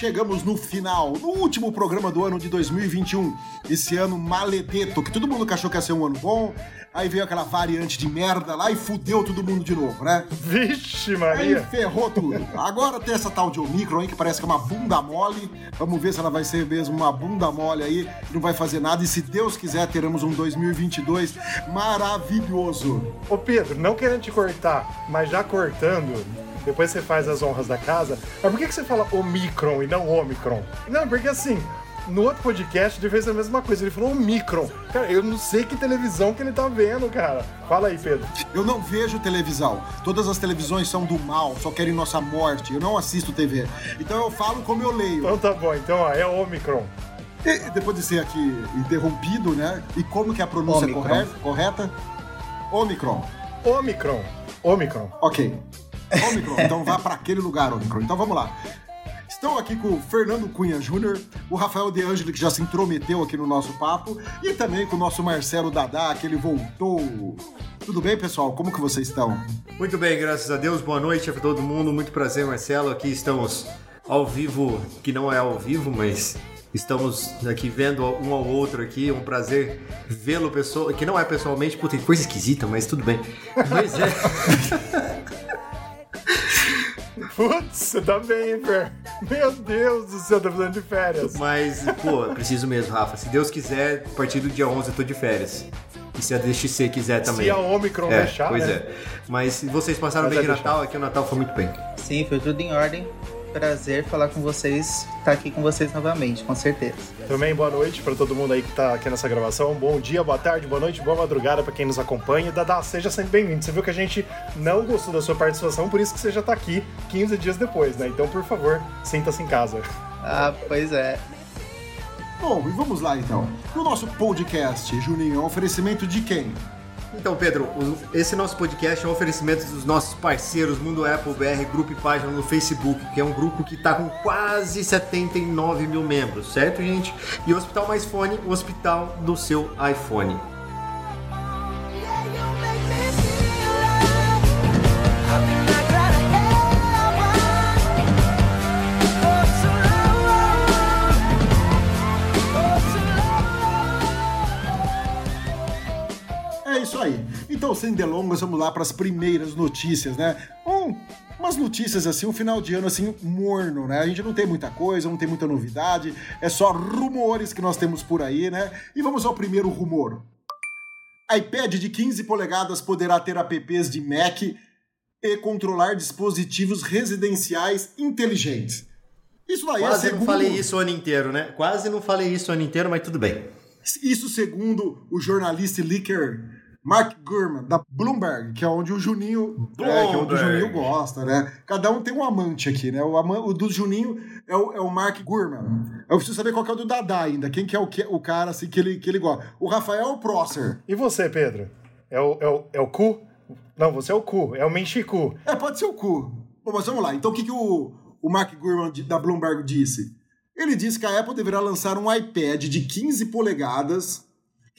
chegamos no final, no último programa do ano de 2021. Esse ano maledeto, que todo mundo achou que ia ser um ano bom. Aí veio aquela variante de merda lá e fudeu todo mundo de novo, né? Vixe, Aí Maria! ferrou tudo. Agora tem essa tal de Omicron aí que parece que é uma bunda mole. Vamos ver se ela vai ser mesmo uma bunda mole aí, não vai fazer nada. E se Deus quiser, teremos um 2022 maravilhoso. Ô Pedro, não querendo te cortar, mas já cortando, depois você faz as honras da casa. Mas por que, que você fala Omicron e não Omicron? Não, porque assim, no outro podcast ele fez a mesma coisa, ele falou Omicron. Cara, eu não sei que televisão que ele tá vendo, cara. Fala aí, Pedro. Eu não vejo televisão. Todas as televisões são do mal, só querem nossa morte. Eu não assisto TV. Então eu falo como eu leio. Então tá bom, então ó, é Omicron. E depois de ser aqui interrompido, né? E como que é a pronúncia Omicron. correta? correta? Omicron. Omicron. Omicron. Ok. Omicron, então vá para aquele lugar, Omicron. Então vamos lá. Estou aqui com o Fernando Cunha Júnior, o Rafael De Angeli, que já se intrometeu aqui no nosso papo, e também com o nosso Marcelo Dadá, que ele voltou. Tudo bem, pessoal? Como que vocês estão? Muito bem, graças a Deus. Boa noite para todo mundo. Muito prazer, Marcelo. Aqui estamos ao vivo, que não é ao vivo, mas estamos aqui vendo um ao outro aqui. É um prazer vê-lo pessoal, que não é pessoalmente, puta, tem coisa esquisita, mas tudo bem. Mas é. Putz, você tá bem, hein, Fer? Meu Deus do céu, tá precisando de férias. Mas, pô, preciso mesmo, Rafa. Se Deus quiser, a partir do dia 11 eu tô de férias. E se a DXC quiser também. Se a Omicron é, deixar, pois né? é. Mas vocês passaram Mas bem de vai deixar. Natal, aqui o Natal foi muito bem. Sim, foi tudo em ordem. Prazer falar com vocês, estar aqui com vocês novamente, com certeza. Também boa noite para todo mundo aí que tá aqui nessa gravação. Bom dia, boa tarde, boa noite, boa madrugada para quem nos acompanha. Dadá, seja sempre bem-vindo. Você viu que a gente não gostou da sua participação, por isso que você já tá aqui 15 dias depois, né? Então, por favor, sinta-se em casa. Ah, pois é. Bom, e vamos lá então. No nosso podcast, Juninho, é um oferecimento de quem? Então, Pedro, esse nosso podcast é um oferecimento dos nossos parceiros Mundo Apple BR, grupo e página no Facebook, que é um grupo que está com quase 79 mil membros, certo, gente? E o Hospital Mais Fone, o hospital do seu iPhone. Isso aí. Então, sem delongas, vamos lá para as primeiras notícias, né? Um, umas notícias assim, um final de ano assim, morno, né? A gente não tem muita coisa, não tem muita novidade, é só rumores que nós temos por aí, né? E vamos ao primeiro rumor. iPad de 15 polegadas poderá ter apps de Mac e controlar dispositivos residenciais inteligentes. Isso daí é Quase segundo... não falei isso o ano inteiro, né? Quase não falei isso o ano inteiro, mas tudo bem. Isso segundo o jornalista e leaker Mark Gurman, da Bloomberg, que é onde o Juninho, é, que é onde o. Juninho gosta, né? Cada um tem um amante aqui, né? O, ama- o do Juninho é o, é o Mark Gurman. Eu preciso saber qual é o do Dadá ainda. Quem que é o, que, o cara assim, que, ele, que ele gosta. O Rafael é o Prosser. E você, Pedro? É o, é o, é o cu? Não, você é o cu, é o Menchiku. É, pode ser o cu. Bom, mas vamos lá. Então o que, que o, o Mark Gurman da Bloomberg disse? Ele disse que a Apple deverá lançar um iPad de 15 polegadas,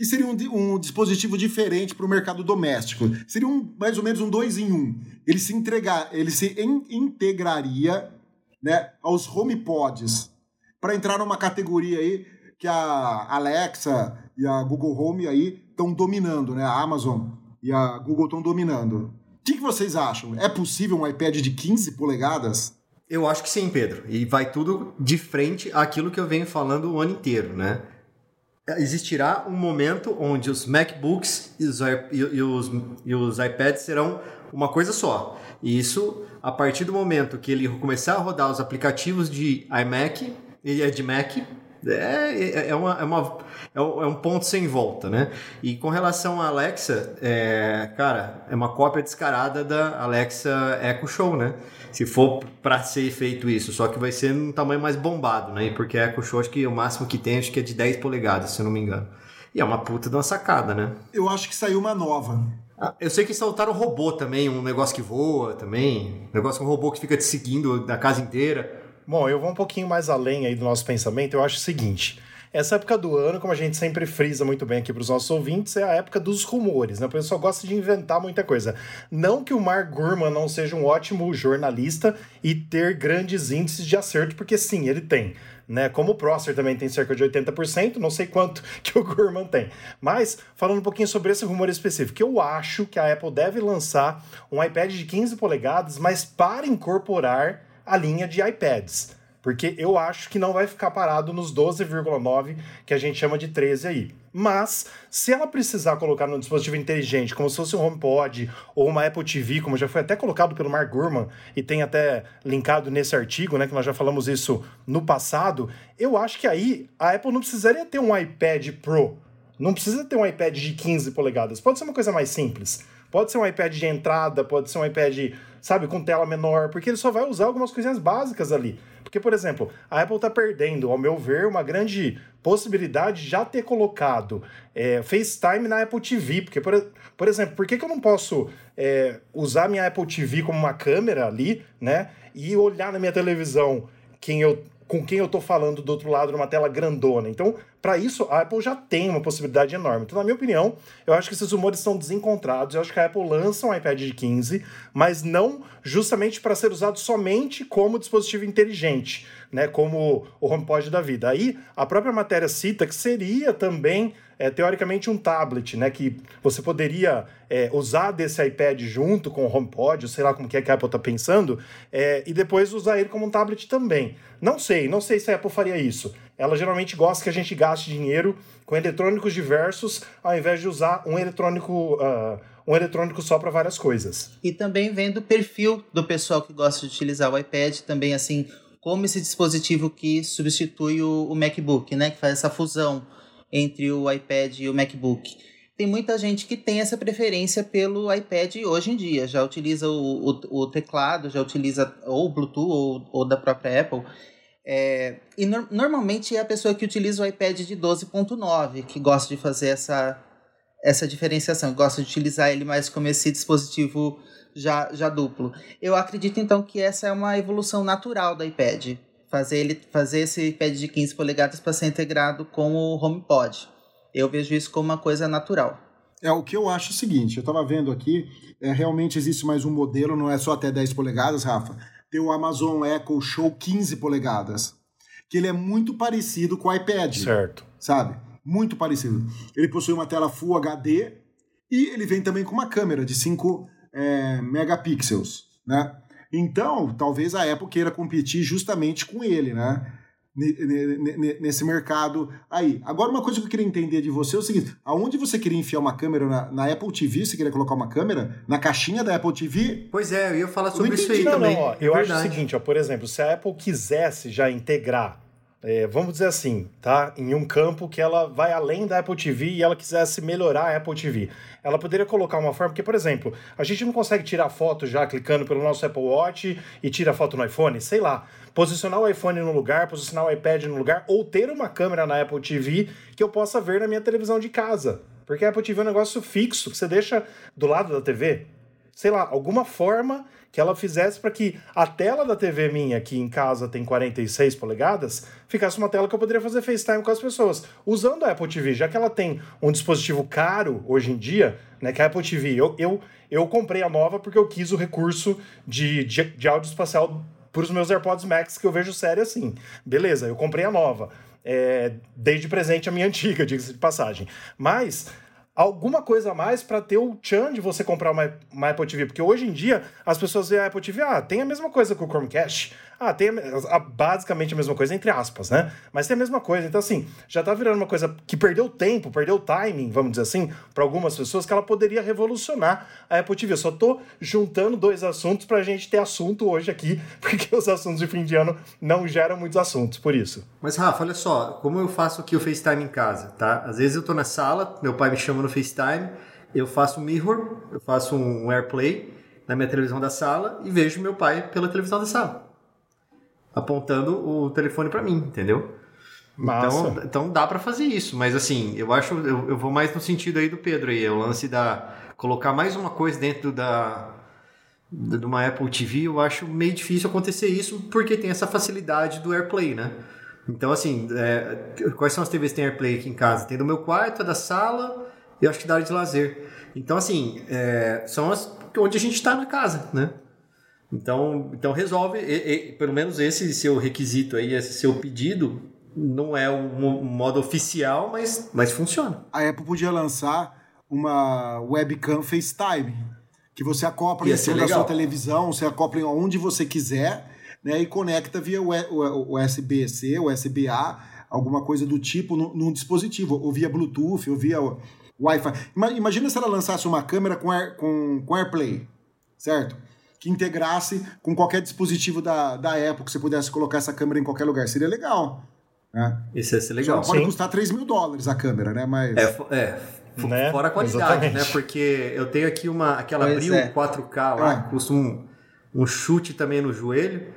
que seria um, um dispositivo diferente para o mercado doméstico. Seria um, mais ou menos um dois em um. Ele se, entregar, ele se in- integraria né, aos HomePods para entrar numa categoria aí que a Alexa e a Google Home aí estão dominando, né? A Amazon e a Google estão dominando. O que, que vocês acham? É possível um iPad de 15 polegadas? Eu acho que sim, Pedro. E vai tudo de frente àquilo que eu venho falando o ano inteiro, né? Existirá um momento onde os MacBooks e os, e os, e os iPads serão uma coisa só. E isso, a partir do momento que ele começar a rodar os aplicativos de iMac e é de Mac, é, é, é, uma, é, uma, é um é um ponto sem volta, né? E com relação à Alexa, é, cara, é uma cópia descarada da Alexa Echo Show, né? Se for pra ser feito isso, só que vai ser num tamanho mais bombado, né? Porque a Echo Show, acho que o máximo que tem, acho que é de 10 polegadas, se eu não me engano. E é uma puta de uma sacada, né? Eu acho que saiu uma nova. Ah, Eu sei que soltaram robô também, um negócio que voa também, um negócio com um robô que fica te seguindo da casa inteira. Bom, eu vou um pouquinho mais além aí do nosso pensamento. Eu acho o seguinte: Essa época do ano, como a gente sempre frisa muito bem aqui para os nossos ouvintes, é a época dos rumores, né? O pessoal gosta de inventar muita coisa. Não que o Mark Gurman não seja um ótimo jornalista e ter grandes índices de acerto, porque sim, ele tem. Né? Como o Prosser também tem cerca de 80%, não sei quanto que o Gurman tem. Mas, falando um pouquinho sobre esse rumor específico, eu acho que a Apple deve lançar um iPad de 15 polegadas, mas para incorporar a linha de iPads. Porque eu acho que não vai ficar parado nos 12,9 que a gente chama de 13 aí. Mas, se ela precisar colocar num dispositivo inteligente, como se fosse um HomePod ou uma Apple TV, como já foi até colocado pelo Mark Gurman e tem até linkado nesse artigo, né, que nós já falamos isso no passado, eu acho que aí a Apple não precisaria ter um iPad Pro. Não precisa ter um iPad de 15 polegadas. Pode ser uma coisa mais simples. Pode ser um iPad de entrada, pode ser um iPad, sabe, com tela menor, porque ele só vai usar algumas coisinhas básicas ali. Porque, por exemplo, a Apple está perdendo, ao meu ver, uma grande possibilidade de já ter colocado é, FaceTime na Apple TV. Porque, por, por exemplo, por que, que eu não posso é, usar minha Apple TV como uma câmera ali, né? E olhar na minha televisão quem eu, com quem eu tô falando do outro lado numa tela grandona. Então, para isso, a Apple já tem uma possibilidade enorme. Então, na minha opinião, eu acho que esses rumores são desencontrados. Eu acho que a Apple lança um iPad de 15, mas não justamente para ser usado somente como dispositivo inteligente, né? Como o HomePod da vida. Aí, a própria matéria cita que seria também é, teoricamente um tablet, né? Que você poderia é, usar desse iPad junto com o HomePod, sei lá como que é que a Apple está pensando, é, e depois usar ele como um tablet também. Não sei, não sei se a Apple faria isso. Ela geralmente gosta que a gente gaste dinheiro com eletrônicos diversos, ao invés de usar um eletrônico, uh, um eletrônico só para várias coisas. E também vendo o perfil do pessoal que gosta de utilizar o iPad, também assim, como esse dispositivo que substitui o, o MacBook, né? Que faz essa fusão entre o iPad e o MacBook. Tem muita gente que tem essa preferência pelo iPad hoje em dia, já utiliza o, o, o teclado, já utiliza ou Bluetooth ou, ou da própria Apple. É, e no, normalmente é a pessoa que utiliza o iPad de 12.9 que gosta de fazer essa, essa diferenciação, gosta de utilizar ele mais como esse dispositivo já, já duplo. Eu acredito então que essa é uma evolução natural do iPad, fazer ele fazer esse iPad de 15 polegadas para ser integrado com o HomePod. Eu vejo isso como uma coisa natural. É, o que eu acho é o seguinte, eu tava vendo aqui, é, realmente existe mais um modelo, não é só até 10 polegadas, Rafa. Tem o Amazon Echo Show 15 polegadas, que ele é muito parecido com o iPad, Certo. sabe? Muito parecido. Ele possui uma tela Full HD e ele vem também com uma câmera de 5 é, megapixels, né? Então, talvez a Apple queira competir justamente com ele, né? Ne- ne- ne- Nesse mercado aí. Agora, uma coisa que eu queria entender de você é o seguinte: aonde você queria enfiar uma câmera na, na Apple TV? Você queria colocar uma câmera na caixinha da Apple TV? Pois é, eu ia falar sobre isso aí Não, também. não, ó, É eu acho o verdade. seguinte, ó, por exemplo, se a Apple quisesse já integrar, é, vamos dizer assim, tá? Em um campo que ela vai além da Apple TV e ela quisesse melhorar a Apple TV. Ela poderia colocar uma forma, porque, por exemplo, a gente não consegue tirar foto já clicando pelo nosso Apple Watch e tira foto no iPhone, sei lá. Posicionar o iPhone no lugar, posicionar o iPad no lugar, ou ter uma câmera na Apple TV que eu possa ver na minha televisão de casa. Porque a Apple TV é um negócio fixo que você deixa do lado da TV sei lá, alguma forma que ela fizesse para que a tela da TV minha, que em casa tem 46 polegadas, ficasse uma tela que eu poderia fazer FaceTime com as pessoas. Usando a Apple TV, já que ela tem um dispositivo caro hoje em dia, né, que a Apple TV, eu, eu, eu comprei a nova porque eu quis o recurso de, de, de áudio espacial para os meus AirPods Max, que eu vejo sério assim. Beleza, eu comprei a nova. É, dei de presente a minha antiga, diga-se de passagem. Mas alguma coisa a mais para ter o chan de você comprar uma, uma Apple TV. Porque hoje em dia as pessoas veem a Apple TV, ah, tem a mesma coisa que o Chromecast. Ah, tem a- a- basicamente a mesma coisa, entre aspas, né? Mas tem a mesma coisa. Então, assim, já tá virando uma coisa que perdeu tempo, perdeu timing, vamos dizer assim, para algumas pessoas, que ela poderia revolucionar a Apple TV. Eu só tô juntando dois assuntos pra gente ter assunto hoje aqui, porque os assuntos de fim de ano não geram muitos assuntos, por isso. Mas, Rafa, olha só, como eu faço aqui o FaceTime em casa, tá? Às vezes eu tô na sala, meu pai me chama no FaceTime, eu faço um mirror, eu faço um AirPlay na minha televisão da sala e vejo meu pai pela televisão da sala. Apontando o telefone pra mim, entendeu? Massa. Então, então dá pra fazer isso, mas assim, eu acho, eu, eu vou mais no sentido aí do Pedro aí, é o lance da colocar mais uma coisa dentro da de uma Apple TV, eu acho meio difícil acontecer isso porque tem essa facilidade do AirPlay, né? Então, assim, é, quais são as TVs que tem AirPlay aqui em casa? Tem do meu quarto, a da sala e acho que da área de lazer. Então, assim, é, são as onde a gente está na casa, né? Então, então resolve, e- e- pelo menos esse seu requisito aí, esse seu pedido, não é um, modo oficial, mas, mas funciona. A Apple podia lançar uma webcam FaceTime, que você acopla em cima da sua televisão, você acopla onde você quiser, né, e conecta via USB-C, USB-A, alguma coisa do tipo no- num dispositivo, ou via Bluetooth, ou via Wi-Fi. Ima- Imagina se ela lançasse uma câmera com, Air- com, com AirPlay, certo? Que integrasse com qualquer dispositivo da, da Apple, que você pudesse colocar essa câmera em qualquer lugar. Seria legal. Né? Isso ia ser Só legal. não pode Sim. custar 3 mil dólares a câmera, né? Mas. É, é, Né? fora a qualidade, Exatamente. né? Porque eu tenho aqui uma aquela Pois Brio é. 4K lá, É. que custa um, um chute também no joelho.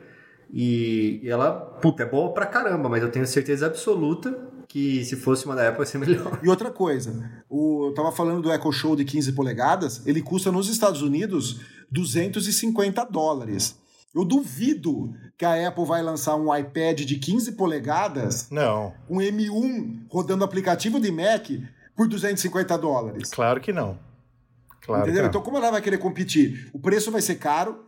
E e ela, puta, é boa pra caramba, mas eu tenho certeza absoluta que se fosse uma da Apple ia ser melhor. E outra coisa, o, eu tava falando do Echo Show de 15 polegadas, ele custa nos Estados Unidos 250 dólares. Eu duvido que a Apple vai lançar um iPad de 15 polegadas, Não, um M1 rodando aplicativo de Mac por 250 dólares. claro que não. Claro Entendeu? que Então, não. como ela vai querer competir? O preço vai ser caro,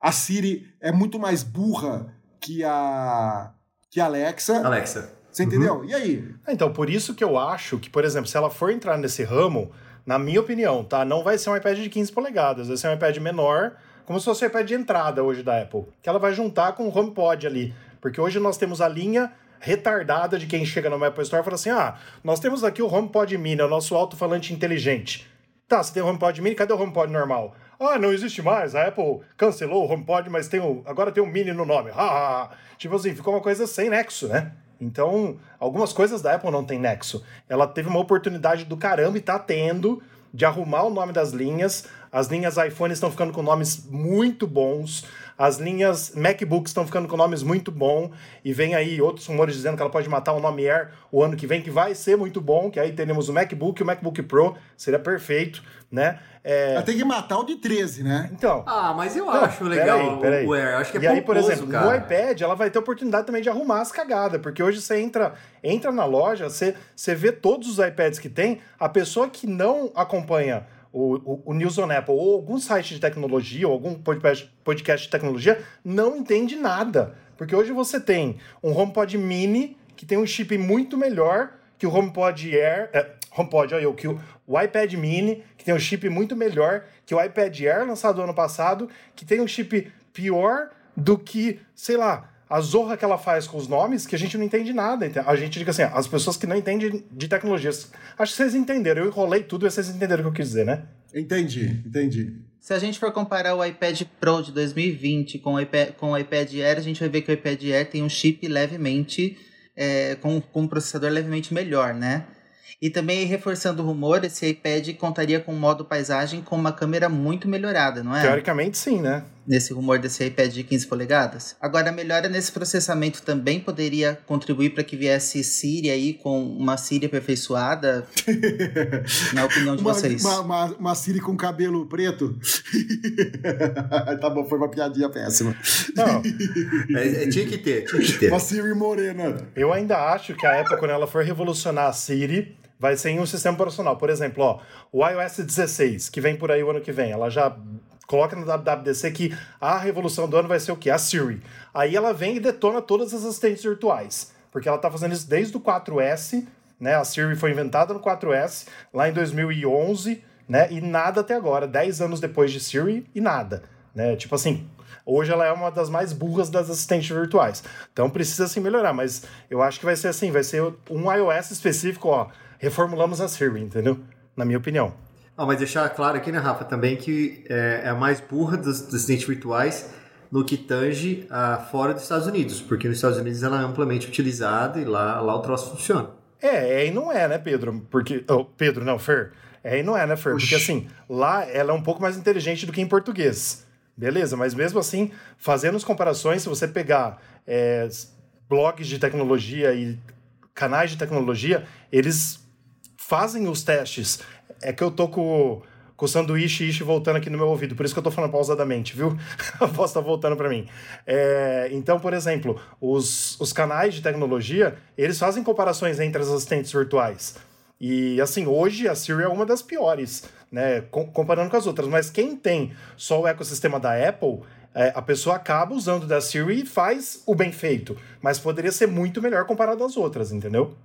a Siri é muito mais burra que a, que a Alexa. Alexa. Você entendeu? E aí? Então, por isso que eu acho que, por exemplo, se ela for entrar nesse ramo, na minha opinião, tá? Não vai ser um iPad de 15 polegadas, vai ser um iPad menor, como se fosse o iPad de entrada hoje da Apple. Que ela vai juntar com o HomePod ali. Porque hoje nós temos a linha retardada de quem chega no Apple Store e fala assim: ah, nós temos aqui o HomePod Mini, é o nosso alto-falante inteligente. Tá, você tem o HomePod Mini, cadê o HomePod normal? Ah, não existe mais, a Apple cancelou o HomePod, mas tem o, agora tem o Mini no nome. Ha, ha, ha. Tipo assim, ficou uma coisa sem nexo, né? Então, algumas coisas da Apple não tem nexo. Ela teve uma oportunidade do caramba e tá tendo de arrumar o nome das linhas. As linhas iPhone estão ficando com nomes muito bons. As linhas MacBooks estão ficando com nomes muito bons. E vem aí outros rumores dizendo que ela pode matar o nome Air o ano que vem, que vai ser muito bom. Que aí teremos o MacBook e o MacBook Pro. Seria perfeito, né? É, Ela tem que matar o de 13, né? Então, Ah, mas eu não, acho legal peraí, peraí. o Air. Acho que é e aí, por pomposo, exemplo, cara. no iPad, ela vai ter oportunidade também de arrumar as cagadas, porque hoje você entra, entra na loja, você, você vê todos os iPads que tem, a pessoa que não acompanha o, o, o News on Apple ou algum site de tecnologia ou algum podcast, podcast de tecnologia não entende nada. Porque hoje você tem um HomePod Mini que tem um chip muito melhor que o HomePod Air, é, HomePod, olha eu, que o, o iPad Mini, que tem um chip muito melhor que o iPad Air lançado ano passado, que tem um chip pior do que, sei lá, a zorra que ela faz com os nomes, que a gente não entende nada. A gente diga assim, as pessoas que não entendem de tecnologias. Acho que vocês entenderam. Eu enrolei tudo e vocês entenderam o que eu quis dizer, né? Entendi, entendi. Se a gente for comparar o iPad Pro de 2020 com o iPad, com o iPad Air, a gente vai ver que o iPad Air tem um chip levemente, é, com, com um processador levemente melhor, né? E também reforçando o rumor, esse iPad contaria com um modo paisagem com uma câmera muito melhorada, não é? Teoricamente, sim, né? Nesse rumor desse iPad de 15 polegadas. Agora, a melhora nesse processamento também poderia contribuir para que viesse Siri aí com uma Siri aperfeiçoada, na opinião de Uma, vocês. uma, uma, uma Siri com cabelo preto. tá bom, foi uma piadinha péssima. Não, É, é, tinha que ter, tinha que ter. Uma Siri morena. eu ainda acho que a Apple, quando ela for revolucionar a Siri, vai ser em um sistema operacional. Por exemplo, ó, o iOS 16, que vem por aí o ano que vem, ela já coloca no WWDC que a revolução do ano vai ser o quê? A Siri. Aí ela vem e detona todas as assistentes virtuais. Porque ela tá fazendo isso desde o 4S, né? A Siri foi inventada no 4S, lá em 2011, né? E nada até agora, 10 anos depois de Siri, e nada. Né? Tipo assim, hoje ela é uma das mais burras das assistentes virtuais. Então precisa se melhorar, mas eu acho que vai ser assim, vai ser um iOS específico, ó, reformulamos a Siri, entendeu? Na minha opinião. Ah, mas deixar claro aqui, né, Rafa, também que é, é a mais burra dos, dos assistentes virtuais no que tange a fora dos Estados Unidos, porque nos Estados Unidos ela é amplamente utilizada e lá, lá o troço funciona. É, é e não é, né, Pedro? Porque. Oh, Pedro, não, Fer. É e não é, né, Fer? Porque assim, lá ela é um pouco mais inteligente do que em português. Beleza, mas mesmo assim, fazendo as comparações, se você pegar é, blogs de tecnologia e canais de tecnologia, eles fazem os testes. É que eu tô com, com o sanduíche ishi voltando aqui no meu ouvido, por isso que eu tô falando pausadamente, viu? A voz tá voltando para mim. É, então, por exemplo, os, os canais de tecnologia, eles fazem comparações entre as assistentes virtuais. E assim, hoje a Siri é uma das piores, né? com- comparando com as outras. Mas quem tem só o ecossistema da Apple, é, a pessoa acaba usando da Siri e faz o bem feito. Mas poderia ser muito melhor comparado às outras, entendeu?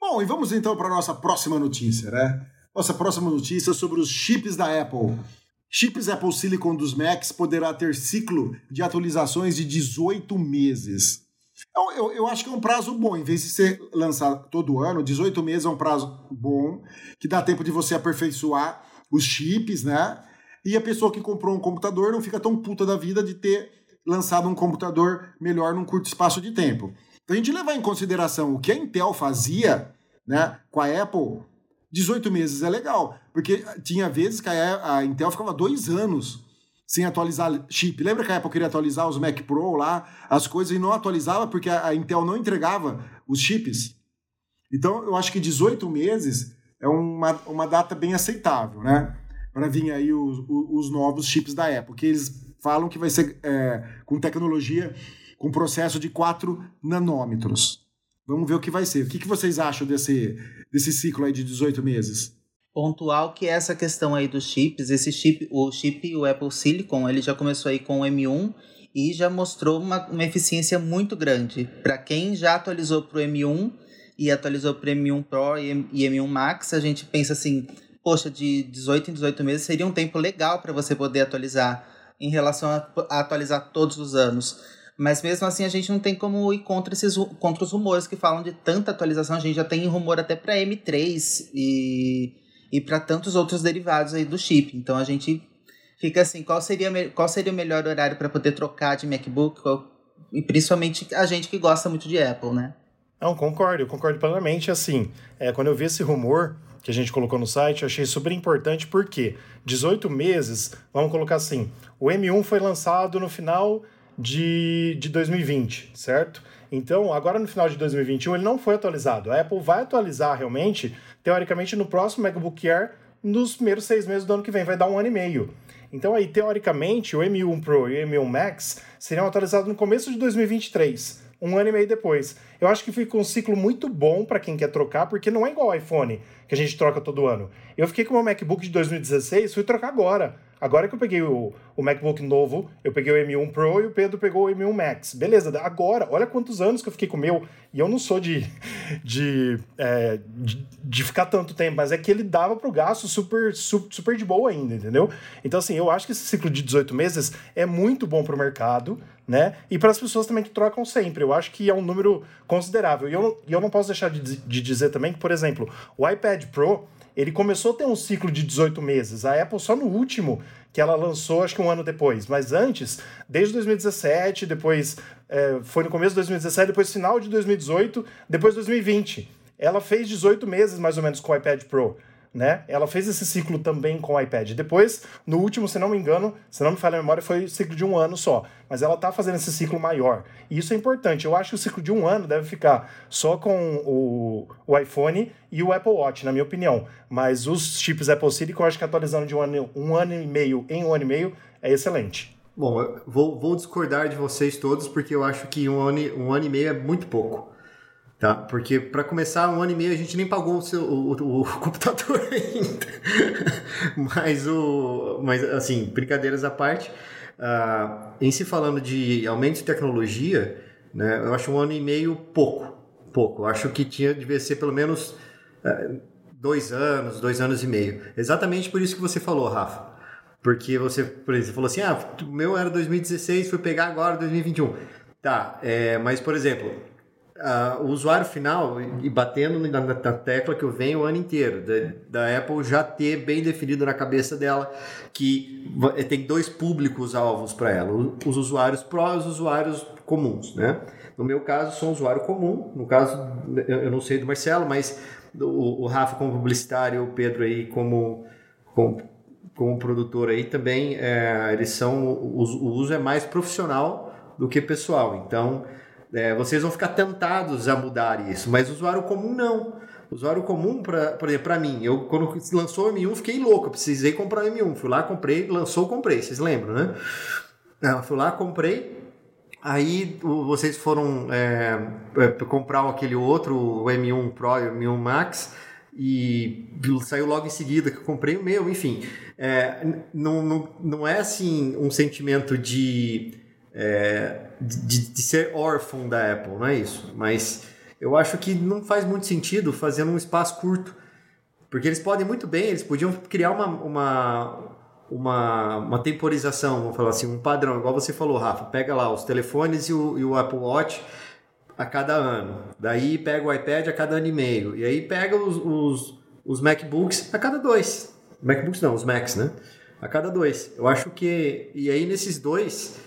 Bom, e vamos então para a nossa próxima notícia, né? Nossa próxima notícia é sobre os chips da Apple. Chips Apple Silicon dos Macs poderá ter ciclo de atualizações de 18 meses. Eu, eu, eu acho que é um prazo bom, em vez de ser lançado todo ano, 18 meses é um prazo bom, que dá tempo de você aperfeiçoar os chips, né? E a pessoa que comprou um computador não fica tão puta da vida de ter lançado um computador melhor num curto espaço de tempo. Então a gente levar em consideração o que a Intel fazia né, com a Apple, 18 meses é legal, porque tinha vezes que a, Intel ficava dois anos sem atualizar chip. Lembra que a Apple queria atualizar os Mac Pro lá, as coisas, e não atualizava porque a, Intel não entregava os chips? Então eu acho que 18 meses é uma, uma data bem aceitável, né? Para vir aí os, os, os novos chips da Apple, que eles falam que vai ser é, com tecnologia, com processo de 4 nanômetros. Vamos ver o que vai ser. O que, que vocês acham desse, desse ciclo aí de 18 meses? Pontual que essa questão aí dos chips, esse chip, o chip, o Apple Silicon, ele já começou aí com o M1 e já mostrou uma, uma eficiência muito grande. Para quem já atualizou para o M1 e atualizou para o M1 Pro e, e M1 Max, a gente pensa assim, poxa, de 18 em 18 meses seria um tempo legal para você poder atualizar em relação a, a atualizar todos os anos. Mas mesmo assim a gente não tem como ir contra, esses, contra os rumores que falam de tanta atualização. A gente já tem rumor até para M3 e, e para tantos outros derivados aí do chip. Então a gente fica assim, qual seria, qual seria o melhor horário para poder trocar de MacBook? E principalmente a gente que gosta muito de Apple, né? Não, concordo, concordo plenamente. Assim, é, quando eu vi esse rumor que a gente colocou no site, eu achei super importante porque 18 meses, vamos colocar assim, o M1 foi lançado no final de, de 2020, certo? Então, agora no final de 2021, ele não foi atualizado. A Apple vai atualizar realmente, teoricamente, no próximo MacBook Air, nos primeiros seis meses do ano que vem, vai dar um ano e meio. Então, aí, teoricamente, o M1 Pro e o M1 Max seriam atualizados no começo de 2023 um ano e meio depois. Eu acho que fica um ciclo muito bom para quem quer trocar, porque não é igual ao iPhone, que a gente troca todo ano. Eu fiquei com o meu MacBook de 2016, fui trocar agora. Agora que eu peguei o, o MacBook novo, eu peguei o M1 Pro e o Pedro pegou o M1 Max. Beleza, agora, olha quantos anos que eu fiquei com o meu. E eu não sou de, de, é, de, de ficar tanto tempo, mas é que ele dava pro gasto super, su- super de boa ainda, entendeu? Então, assim, eu acho que esse ciclo de 18 meses é muito bom pro mercado, né? E para as pessoas também que trocam sempre. Eu acho que é um número considerável. E eu, eu não posso deixar de, de dizer também que, por exemplo, o iPad Pro ele começou a ter um ciclo de 18 meses. A Apple só no último que ela lançou, acho que um ano depois. Mas antes, desde 2017, depois é, foi no começo de 2017, depois final de 2018, depois 2020. Ela fez 18 meses mais ou menos com o iPad Pro. Né? Ela fez esse ciclo também com o iPad. Depois, no último, se não me engano, se não me falha a memória, foi ciclo de um ano só. Mas ela tá fazendo esse ciclo maior. E isso é importante. Eu acho que o ciclo de um ano deve ficar só com o, o iPhone e o Apple Watch, na minha opinião. Mas os chips Apple Silicon, eu acho que atualizando de um ano, um ano e meio em um ano e meio é excelente. Bom, vou, vou discordar de vocês todos, porque eu acho que um ano, um ano e meio é muito pouco. Tá? Porque, para começar, um ano e meio a gente nem pagou o, seu, o, o- computador ainda. mas, o, mas, assim, brincadeiras à parte, ah, em se falando de aumento de tecnologia, né, eu acho um ano e meio pouco. Pouco. Eu acho que tinha, devia ser pelo menos ah, dois anos, dois anos e meio. Exatamente por isso que você falou, Rafa. Porque você, por exemplo, falou assim: ah, o meu era 2016, fui pegar agora 2021. Tá, é, mas por exemplo, ah, o usuário final, e batendo na, na- tecla que eu venho o ano inteiro, da, da Apple já ter bem definido na cabeça dela que va- tem dois públicos-alvos para ela: os usuários Pro e os usuários comuns, né? No meu caso, sou um usuário comum, no caso, eu, não sei do Marcelo, mas o, o Rafa como publicitário, o Pedro aí como, como como produtor aí também, é, eles são o, o uso é mais profissional do que pessoal. Então, é, vocês vão ficar tentados a mudar isso, mas o usuário comum não. Usuário comum, pra, por exemplo, pra mim, eu quando lançou o M1 fiquei louco, eu precisei comprar o M1. Fui lá, comprei, lançou, comprei, vocês lembram, né? Fui lá, comprei, Aí o- vocês foram é, é, comprar aquele outro, o M1 Pro e o M1 Max, e saiu logo em seguida que eu comprei o meu, enfim. É, não, não, não é assim um sentimento de, é, de, de ser órfão da Apple, não é isso. Mas eu acho que não faz muito sentido fazer num espaço curto. Porque eles podem muito bem, eles podiam criar uma, uma, uma, uma temporização, vamos falar assim, um padrão, igual você falou, Rafa. Pega lá os telefones e o, e o Apple Watch a cada ano. Daí pega o iPad a cada ano e meio. E aí pega os, os, os MacBooks a cada dois. MacBooks não, os Macs, né? A cada dois. Eu acho que. E aí nesses dois,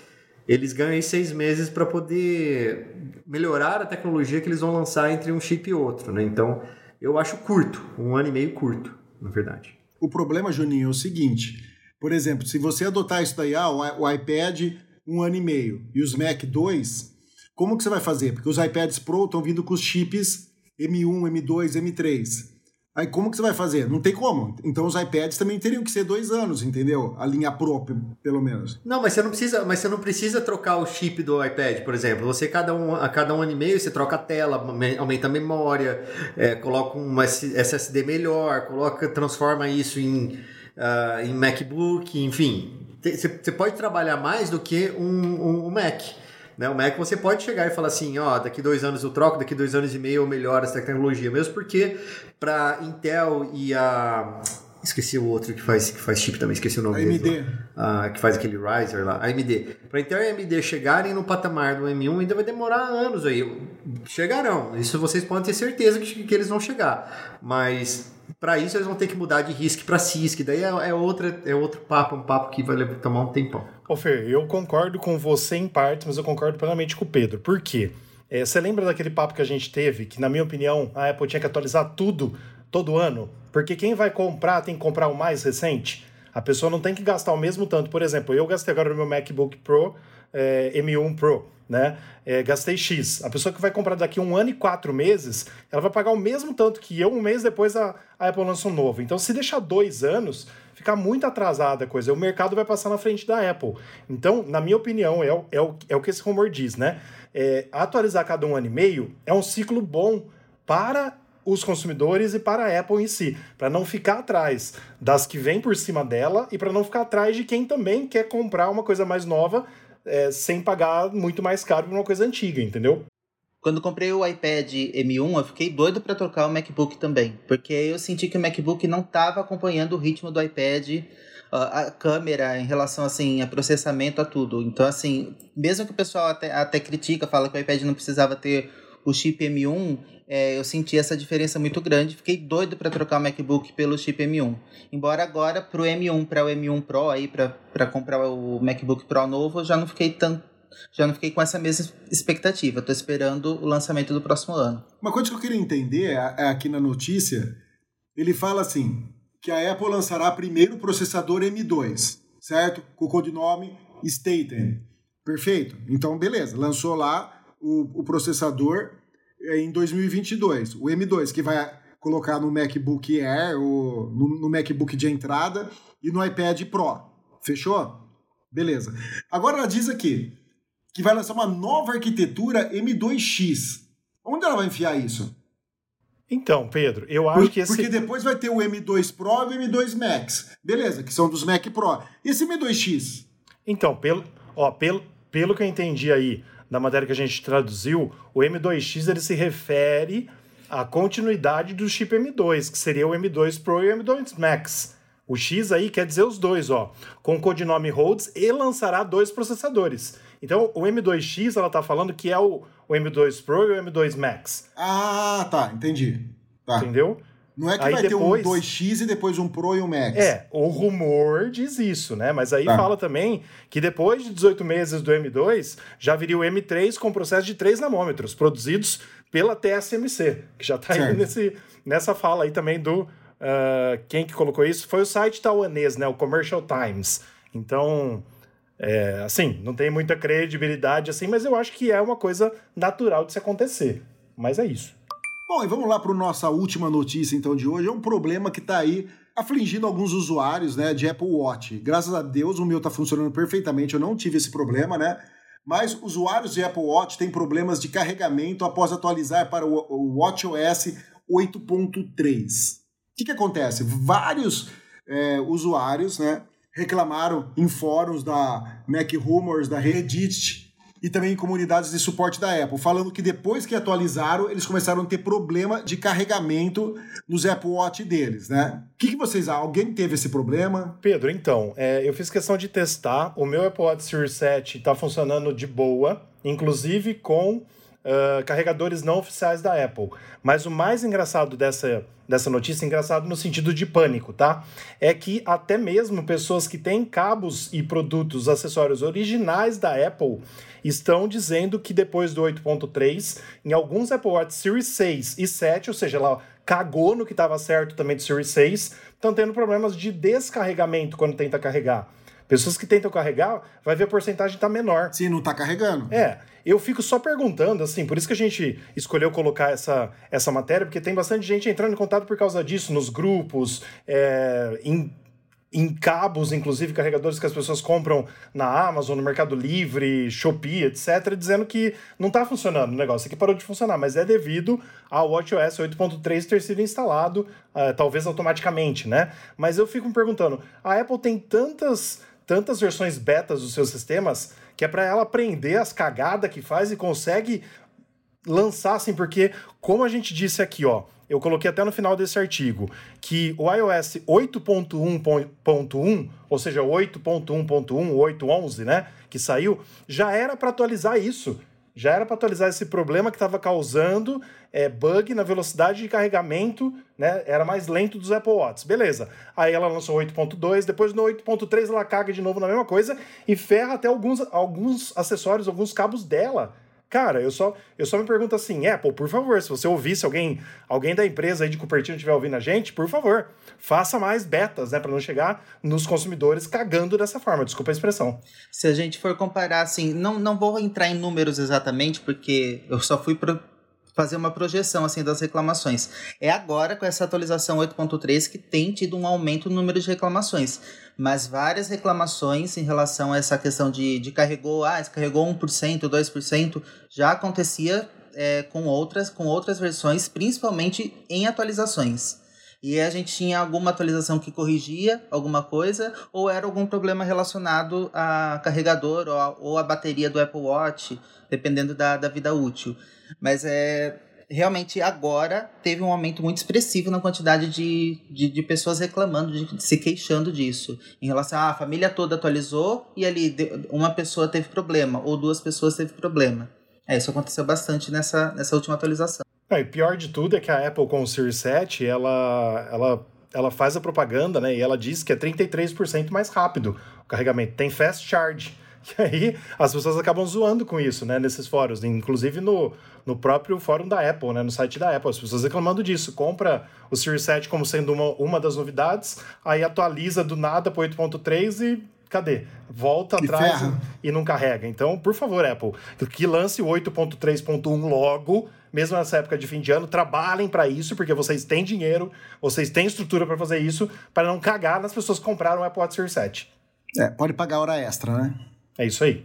eles ganham seis meses para poder melhorar a tecnologia que eles vão lançar entre um chip e outro, né? Então, eu acho curto. Um ano e meio curto, na verdade. O problema, Juninho, é o seguinte. Por exemplo, se você adotar isso daí, ah, o iPad um ano e meio e os Mac dois, como que você vai fazer? Porque os iPads Pro estão vindo com os chips M1, M2, M3. Aí como que você vai fazer? Não tem como. Então os iPads também teriam que ser dois anos, entendeu? A linha pe- pelo menos. Não, mas você não precisa, mas você não precisa trocar o chip do iPad, por exemplo. Você cada um, a cada um ano e meio você troca a tela, me- aumenta a memória, é, coloca um SSD melhor, coloca, transforma isso em, ah, em MacBook, enfim. Você pode trabalhar mais do que um, um- um Mac. Né? O Mac você pode chegar e falar assim, ó, daqui dois anos eu troco, daqui dois anos e meio eu melhoro essa tecnologia, mesmo porque para Intel e a esqueci o outro que faz que faz chip também, esqueci o nome dele. AMD. Ah, que faz aquele riser lá, AMD. Para Intel e AMD chegarem no patamar do M1 ainda vai demorar anos aí. Chegarão, isso vocês podem ter certeza que, que eles vão chegar. Mas para isso eles vão ter que mudar de RISC para CISC, daí é, é, outra, é outro papo, um papo que vai levar- tomar um tempão. Ô Fer, eu concordo com você em parte, mas eu concordo plenamente com o Pedro. Por quê? É, você lembra daquele papo que a gente teve, que na minha opinião a Apple tinha que atualizar tudo todo ano? Porque quem vai comprar tem que comprar o mais recente. A pessoa não tem que gastar o mesmo tanto. Por exemplo, eu gastei agora no meu MacBook Pro é, M1 Pro, né? É, gastei X. A pessoa que vai comprar daqui um ano e quatro meses, ela vai pagar o mesmo tanto que eu, um mês depois a, a Apple lança um novo. Então, se deixar dois anos, fica muito atrasada a coisa. O mercado vai passar na frente da Apple. Então, na minha opinião, é o, é o, é o que esse rumor diz, né? É, atualizar cada um ano e meio é um ciclo bom para os consumidores e para a Apple em si, para não ficar atrás das que vêm por cima dela e para não ficar atrás de quem também quer comprar uma coisa mais nova é, sem pagar muito mais caro por uma coisa antiga, entendeu? Quando comprei o iPad M1, eu fiquei doido para trocar o MacBook também, porque eu senti que o MacBook não estava acompanhando o ritmo do iPad, a câmera em relação assim a processamento a tudo. Então assim, mesmo que o pessoal até, até critica, fala que o iPad não precisava ter o chip M1, é, eu senti essa diferença muito grande. Fiquei doido para trocar o MacBook pelo chip M1. Embora agora pro M1 para o M1 Pro aí para comprar o MacBook Pro novo, eu já não fiquei tanto já não fiquei com essa mesma expectativa. Estou esperando o lançamento do próximo ano. Uma coisa que eu queria entender é, é aqui na notícia, ele fala assim, que a Apple lançará primeiro o processador M2, certo? Com o codinome Staten. Perfeito? Então, beleza. Lançou lá o, o processador em 2022. O M2, que vai colocar no MacBook Air, no, no MacBook de entrada e no iPad Pro. Fechou? Beleza. Agora ela diz aqui que vai lançar uma nova arquitetura M2X. Onde ela vai enfiar isso? Então, Pedro, eu acho que esse Porque depois vai ter o M2 Pro e o M2 Max. Beleza, que são dos Mac Pro. E esse M2X? Então, pelo, ó, pelo, pelo que eu entendi aí da matéria que a gente traduziu, o M2X ele se refere à continuidade do chip M2, que seria o M2 Pro e o M2 Max. O X aí quer dizer os dois, ó, com o codinome Rhodes e lançará dois processadores. Então, o M2X ela tá falando que é o, o M2 Pro e o M2 Max, Ah, tá, entendi. Tá. entendeu? Não é que Aí vai depois- ter um 2X e depois um Pro e um Max. É, o rumor diz isso, né? Mas aí Tá. fala também que depois de 18 meses do M2, já viria o M3 com processo de 3 nanômetros, produzidos pela TSMC, que já tá aí Certo. nesse, nessa fala aí também do... ah, quem que colocou isso? Foi o site taiwanês, né? O Commercial Times. Então, é, assim, não tem muita credibilidade assim, mas eu acho que é uma coisa natural de se acontecer. Mas é isso. Bom, e vamos lá para nossa última notícia então de hoje. É um problema que está aí afligindo alguns usuários, né, de Apple Watch. Graças a Deus o meu está funcionando perfeitamente, eu não tive esse problema, né? Mas usuários de Apple Watch têm problemas de carregamento após atualizar para o o WatchOS 8.3. O que, que acontece? Vários é, usuários, né, reclamaram em fóruns da Mac Rumors, da Reddit e também em comunidades de suporte da Apple, falando que depois que atualizaram, eles começaram a ter problema de carregamento nos Apple Watch deles, né? O que, que vocês Alguém teve esse problema? Pedro, então, é, eu fiz questão de testar. O meu Apple Watch Series 7 está funcionando de boa, inclusive com ah, carregadores não oficiais da Apple. Mas o mais engraçado dessa, dessa notícia, engraçado no sentido de pânico, tá? É que até mesmo pessoas que têm cabos e produtos, acessórios originais da Apple estão dizendo que depois do 8.3, em alguns Apple Watch Series 6 e 7, ou seja, ela cagou no que estava certo também do Series 6, estão tendo problemas de descarregamento quando tenta carregar. Pessoas que tentam carregar, vai ver a porcentagem tá menor. Se não tá carregando. É, eu fico só perguntando, assim, por isso que a gente escolheu colocar essa, essa matéria, porque tem bastante gente entrando em contato por causa disso, nos grupos, é, em, em cabos, inclusive carregadores que as pessoas compram na Amazon, no Mercado Livre, Shopee, etc., dizendo que não tá funcionando o negócio, aqui parou de funcionar, mas é devido ao WatchOS 8.3 ter sido instalado, ah, talvez automaticamente, né? Mas eu fico me perguntando, a Apple tem tantas tantas versões betas dos seus sistemas que é para ela aprender as cagadas que faz e consegue lançar assim, porque como a gente disse aqui, ó, eu coloquei até no final desse artigo que o iOS 8.1.1, ou seja, 8.1.1, 8.11, né, que saiu, já era para atualizar isso. Já era para atualizar esse problema que estava causando é, bug na velocidade de carregamento, né? Era mais lento dos Apple Watch. Beleza. Aí ela lançou 8.2, depois no 8.3 ela caga de novo na mesma coisa e ferra até alguns, alguns acessórios, alguns cabos dela. Cara, eu só, eu só me pergunto assim, Apple, por favor, se você ouvisse alguém, alguém da empresa aí de Cupertino estiver ouvindo a gente, por favor, faça mais betas, né, para não chegar nos consumidores cagando dessa forma. Desculpa a expressão. Se a gente for comparar, assim, não, não vou entrar em números exatamente, porque eu só fui fazer uma projeção assim das reclamações. É agora com essa atualização 8.3 que tem tido um aumento no número de reclamações, mas várias reclamações em relação a essa questão de, de carregou, ah, carregou 1%, 2%, já acontecia é, com outras com outras versões, principalmente em atualizações. E a gente tinha alguma atualização que corrigia alguma coisa, ou era algum problema relacionado a carregador ou a, ou a bateria do Apple Watch, dependendo da, da vida útil. Mas é realmente agora teve um aumento muito expressivo na quantidade de, de, de pessoas reclamando, de, de se queixando disso. Em relação a ah, a família toda atualizou e ali uma pessoa teve problema, ou duas pessoas teve problema. É, isso aconteceu bastante nessa, nessa última atualização. É, e pior de tudo é que a Apple com o Series 7, ela, ela, ela faz a propaganda, né? E ela diz que é 33% mais rápido o carregamento. Tem fast charge. E aí as pessoas acabam zoando com isso, né? Nesses fóruns. Inclusive no, no próprio fórum da Apple, né? No site da Apple. As pessoas reclamando disso. Compra o Series 7 como sendo uma, uma das novidades, aí atualiza do nada para 8.3 e cadê? Volta Que atrás ferra. e, e não carrega. Então, por favor, Apple, que lance o 8.3.1 logo, mesmo nessa época de fim de ano, trabalhem para isso, porque vocês têm dinheiro, vocês têm estrutura para fazer isso, para não cagar nas pessoas que compraram o Apple Watch Series 7. É, pode pagar hora extra, né? É isso aí.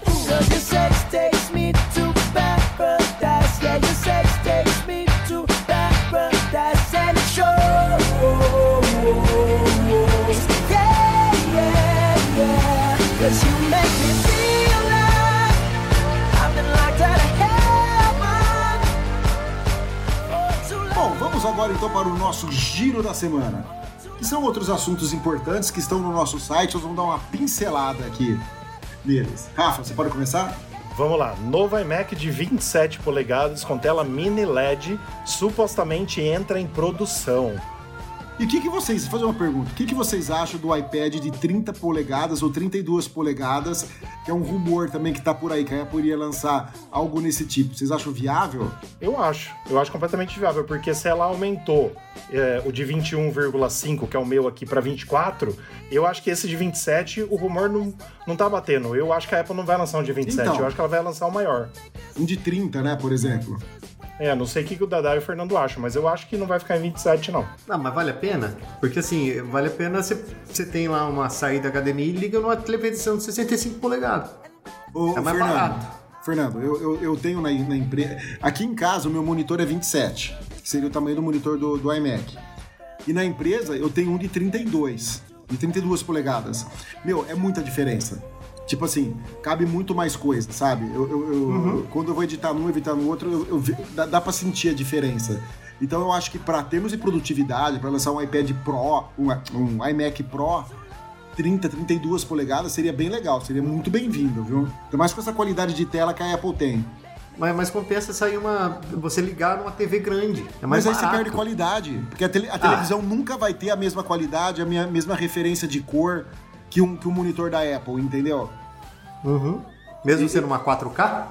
Agora então para o nosso giro da semana. Que são outros assuntos importantes que estão no nosso site, nós vamos dar uma pincelada aqui neles. Rafa, você pode começar? Vamos lá, novo iMac de 27 polegadas com tela mini LED supostamente entra em produção. E o que, que vocês, vou fazer uma pergunta, o que, que vocês acham do iPad de 30 polegadas ou 32 polegadas, que é um rumor também que tá por aí, que a Apple iria lançar algo nesse tipo. Vocês acham viável? Eu acho, eu acho completamente viável, porque se ela aumentou é, o de 21,5, que é o meu aqui, para 24, eu acho que esse de 27, o rumor não, não tá batendo. Eu acho que a Apple não vai lançar um de 27, Então. eu acho que ela vai lançar o maior. Um de 30, né, por exemplo. É, não sei o que, que o Dadá e o Fernando acham, mas eu acho que não vai ficar em 27, não. Não, mas vale a pena? Porque assim, vale a pena você, você tem lá uma saída HDMI e liga numa televisão de 65 polegadas. Ô, É mais Fernando, barato. Fernando, eu, eu, eu tenho na, na empresa. Aqui em casa, o meu monitor é 27, que seria o tamanho do monitor do, do iMac. E na empresa, eu tenho um de 32, de 32 polegadas. Meu, é muita diferença. Tipo assim, cabe muito mais coisa, sabe? Eu, eu- eu- Uhum. Quando eu vou editar num, editar no outro, eu, eu dá, dá pra sentir a diferença. Então eu acho que para termos de produtividade, para lançar um iPad Pro, um, um iMac Pro, 30, 32 polegadas seria bem legal, seria muito bem-vindo, viu? Ainda mais com essa qualidade de tela que a Apple tem. Mas, mas compensa sair uma. você ligar numa TV grande. É mais Mas aí você barato. perde qualidade, porque a, tele- a televisão nunca vai ter a mesma qualidade, a minha- mesma referência de cor que um, que um monitor da Apple, entendeu? Uhum. Mesmo sendo uma 4K?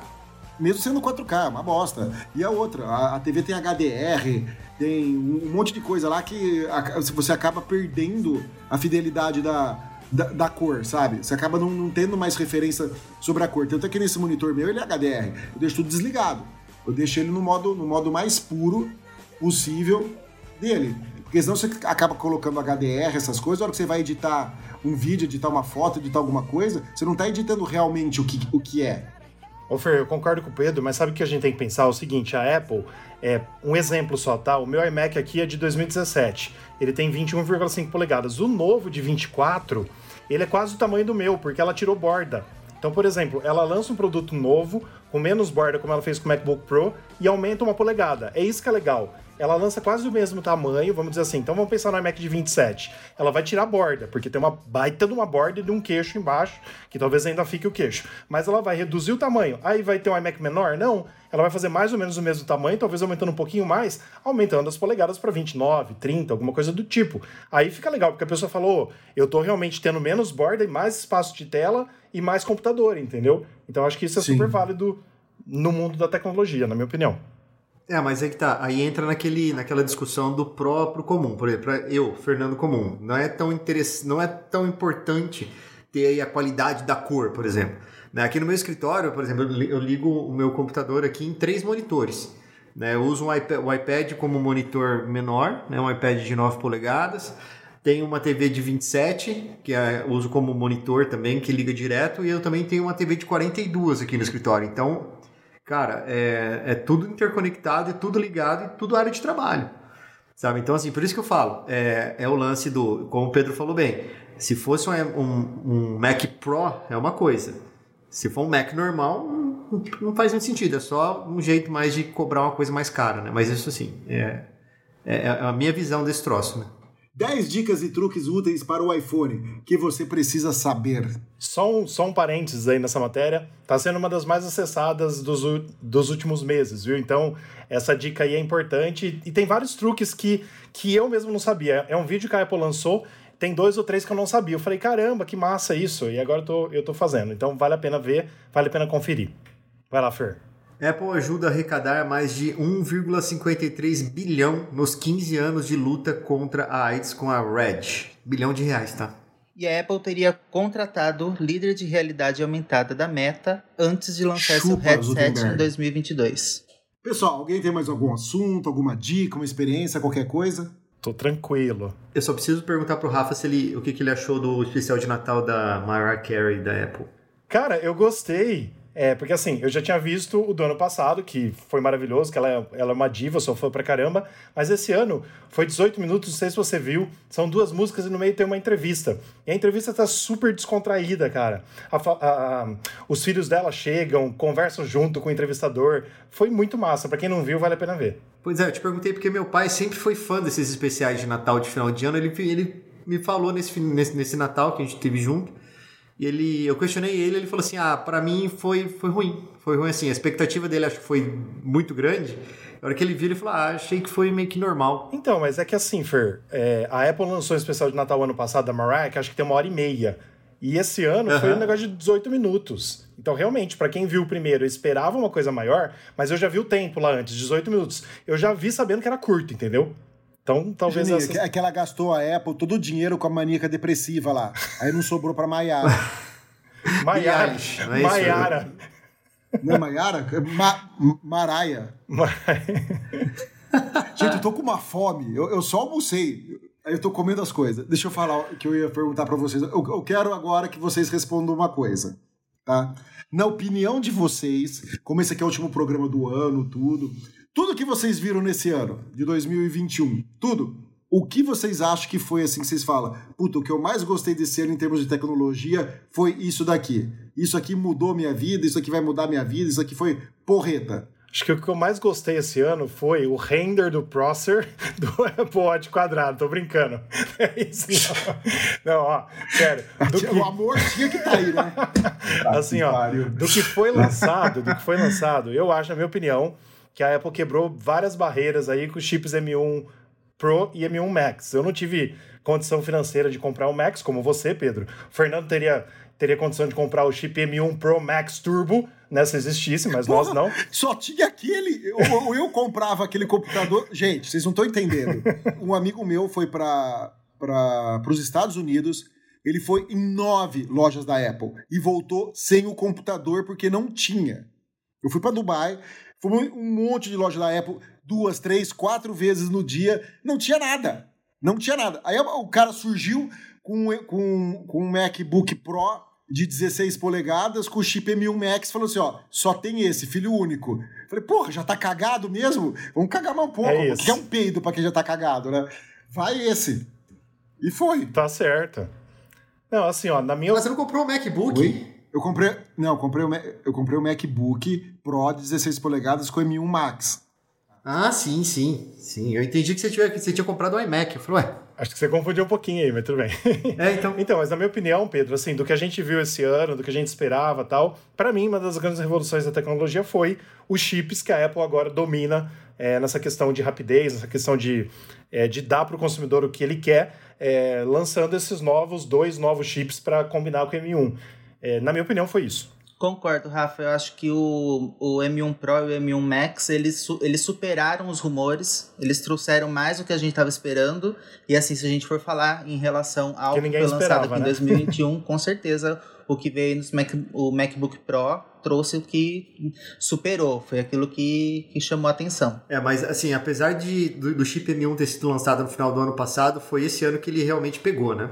Mesmo sendo 4K, é uma bosta. E a outra, a, a TV tem HDR, tem um, um monte de coisa lá que a- você acaba perdendo a fidelidade da, da, da cor, sabe? Você acaba não, não tendo mais referência sobre a cor. Tanto é que nesse monitor meu ele é HDR. Eu deixo tudo desligado. Eu deixo ele no modo, no modo mais puro possível dele. Porque senão você acaba colocando HDR, essas coisas, a hora que você vai editar um vídeo, editar uma foto, editar alguma coisa, você não tá editando realmente o que, o que é. Ô Fer, eu concordo com o Pedro, mas sabe o que a gente tem que pensar? É o seguinte, a Apple, é um exemplo só, tá? O meu iMac aqui é de 2017. Ele tem 21,5 polegadas. O novo de 24, ele é quase o tamanho do meu, porque ela tirou borda. Então, por exemplo, ela lança um produto novo, com menos borda, como ela fez com o MacBook Pro, e aumenta uma polegada. É isso que é legal. Ela lança quase o mesmo tamanho, vamos dizer assim. Então vamos pensar no iMac de 27. Ela vai tirar a borda, porque tem uma baita de uma borda e de um queixo embaixo, que talvez ainda fique o queixo. Mas ela vai reduzir o tamanho. Aí vai ter um iMac menor? Não. Ela vai fazer mais ou menos o mesmo tamanho, talvez aumentando um pouquinho mais, aumentando as polegadas para 29, 30, alguma coisa do tipo. Aí fica legal, porque a pessoa falou, eu tô realmente tendo menos borda e mais espaço de tela e mais computador, entendeu? Então acho que isso é Sim. super válido no mundo da tecnologia, na minha opinião. É, mas aí que tá. Aí entra naquele, naquela discussão do próprio comum. Por exemplo, eu, Fernando Comum, não é tão interess... não é tão importante ter aí a qualidade da cor, por exemplo. Né, Aqui no meu escritório, por exemplo, eu li- eu ligo o meu computador aqui em três monitores. né? Eu uso um o iPad como monitor menor, né? um iPad de 9 polegadas. Tenho uma TV de 27, que é, eu uso como monitor também, que liga direto. E eu também tenho uma TV de 42 aqui no escritório. Então, Cara, é, é tudo interconectado, é tudo ligado e tudo área de trabalho. Sabe? Então, assim, por isso que eu falo, é, é o lance do, como o Pedro falou bem, se fosse um, um, um Mac Pro, é uma coisa. Se for um Mac normal, não, faz muito sentido. É só um jeito mais de cobrar uma coisa mais cara, né? Mas isso, assim, é, é, é a minha visão desse troço, né? 10 dicas e truques úteis para o iPhone que você precisa saber. Só um, só um parênteses aí nessa matéria. Tá sendo uma das mais acessadas dos, dos últimos meses, viu? Então, essa dica aí é importante. E tem vários truques que, que eu mesmo não sabia. É um vídeo que a Apple lançou, tem dois ou três que eu não sabia. Eu falei, caramba, que massa isso. E agora eu tô, eu tô fazendo. Então, vale a pena ver, vale a pena conferir. Vai lá, Fer. Apple ajuda a arrecadar mais de 1,53 bilhão nos 15 anos de luta contra a AIDS com a Red. Bilhão de reais, tá? E a Apple teria contratado o líder de realidade aumentada da Meta antes de lançar seu Chupa, headset Zuckerberg. em 2022. Pessoal, alguém tem mais algum assunto, alguma dica, uma experiência, qualquer coisa? Tô tranquilo. Eu só preciso perguntar pro Rafa se ele, o que, que ele achou do especial de Natal da Mariah Carey da Apple. Cara, eu gostei. É, porque assim, eu já tinha visto o do ano passado, que foi maravilhoso, que ela é, ela é uma diva, eu sou fã pra caramba. Mas esse ano foi 18 minutos, não sei se você viu. São duas músicas e no meio tem uma entrevista. E a entrevista tá super descontraída, cara. A a- a- os filhos dela chegam, conversam junto com o entrevistador. Foi muito massa. Pra quem não viu, vale a pena ver. Pois é, eu te perguntei porque meu pai sempre foi fã desses especiais de Natal de final de ano. Ele, ele me falou nesse, nesse, nesse Natal que a gente teve junto. E ele, eu questionei ele, ele falou assim: "Ah, pra mim foi foi ruim. Foi ruim assim, a expectativa dele acho que foi muito grande. Na hora que ele viu, ele falou: "Ah, achei que foi meio que normal". Então, mas é que assim, Fer, é, a Apple lançou um especial de Natal ano passado da Mariah, que acho que tem uma hora e meia. E esse ano foi um negócio de 18 minutos. Então, realmente, pra quem viu o primeiro, eu esperava uma coisa maior, mas eu já vi o tempo lá antes, 18 minutos. Eu já vi sabendo que era curto, entendeu? Então, talvez Juninho, é que ela gastou a Apple todo o dinheiro com a maníaca depressiva lá. Aí não sobrou pra Maiara. Maiara. Não é isso? Maiara. Não é Maiara? Ma Maraia. Gente, eu tô com uma fome. Eu, eu só almocei. Aí eu tô comendo as coisas. Deixa eu falar o que eu ia perguntar pra vocês. Eu, eu quero agora que vocês respondam uma coisa, tá? Na opinião de vocês, como esse aqui é o último programa do ano, tudo, tudo que vocês viram nesse ano de 2021, tudo. O que vocês acham que foi assim que vocês falam? Puta, o que eu mais gostei desse ano em termos de tecnologia foi isso daqui. Isso aqui mudou minha vida, isso aqui vai mudar minha vida, isso aqui foi porreta. Acho que o que eu mais gostei esse ano foi o render do Prosser do Apple Watch quadrado. Tô brincando. É isso, não. Não, ó, sério. Do que, O amor tinha que tá aí, né? assim, ó, do que foi lançado, do que foi lançado, eu acho, na minha opinião, que a Apple quebrou várias barreiras aí com os chips M1 Pro e M1 Max. Eu não tive condição financeira de comprar o Max, como você, Pedro. O Fernando teria, teria condição de comprar o chip M1 Pro Max Turbo, né, se existisse, mas nós Porra, não. Só tinha aquele. Ou eu, comprava aquele computador. Gente, vocês não estão entendendo. Um amigo meu foi para os Estados Unidos. Ele foi em nove lojas da Apple e voltou sem o computador porque não tinha. Eu fui para Dubai, fui um monte de loja da Apple, duas, três, quatro vezes no dia, não tinha nada. Não tinha nada. Aí o cara surgiu com, com, com um MacBook Pro de 16 polegadas com o chip M1 Max, falou assim, ó, só tem esse, filho único. Falei, porra, já tá cagado mesmo? Vamos cagar mais um pouco, É isso. porque é um peido pra quem já tá cagado, né? Vai esse. E foi. Tá certo. Não, assim, ó, na minha Mas você não comprou o MacBook? Oi? Eu comprei, não, eu comprei, o, eu comprei o MacBook Pro de 16 polegadas com M1 Max. Ah, sim, sim. Sim, eu entendi que você, tiver, que você tinha comprado o iMac. Eu falei, ué. Acho que você confundiu um pouquinho aí, mas tudo bem. É, então. Então, mas na minha opinião, Pedro, assim, do que a gente viu esse ano, do que a gente esperava tal, para mim, uma das grandes revoluções da tecnologia foi os chips que a Apple agora domina é, nessa questão de rapidez, nessa questão de, é, de dar para o consumidor o que ele quer, é, lançando esses novos, dois novos chips para combinar com o M1. É, na minha opinião, foi isso. Concordo, Rafa. Eu acho que o, o M1 Pro e o M1 Max, eles, eles superaram os rumores, eles trouxeram mais do que a gente estava esperando. E assim, se a gente for falar em relação ao Que que, foi lançado esperava, aqui em né? 2021, com certeza o que veio nos Mac, o MacBook Pro trouxe o que superou. Foi aquilo que, que chamou a atenção. É, mas assim, apesar de, do, do chip M1 ter sido lançado no final do ano passado, foi esse ano que ele realmente pegou, né?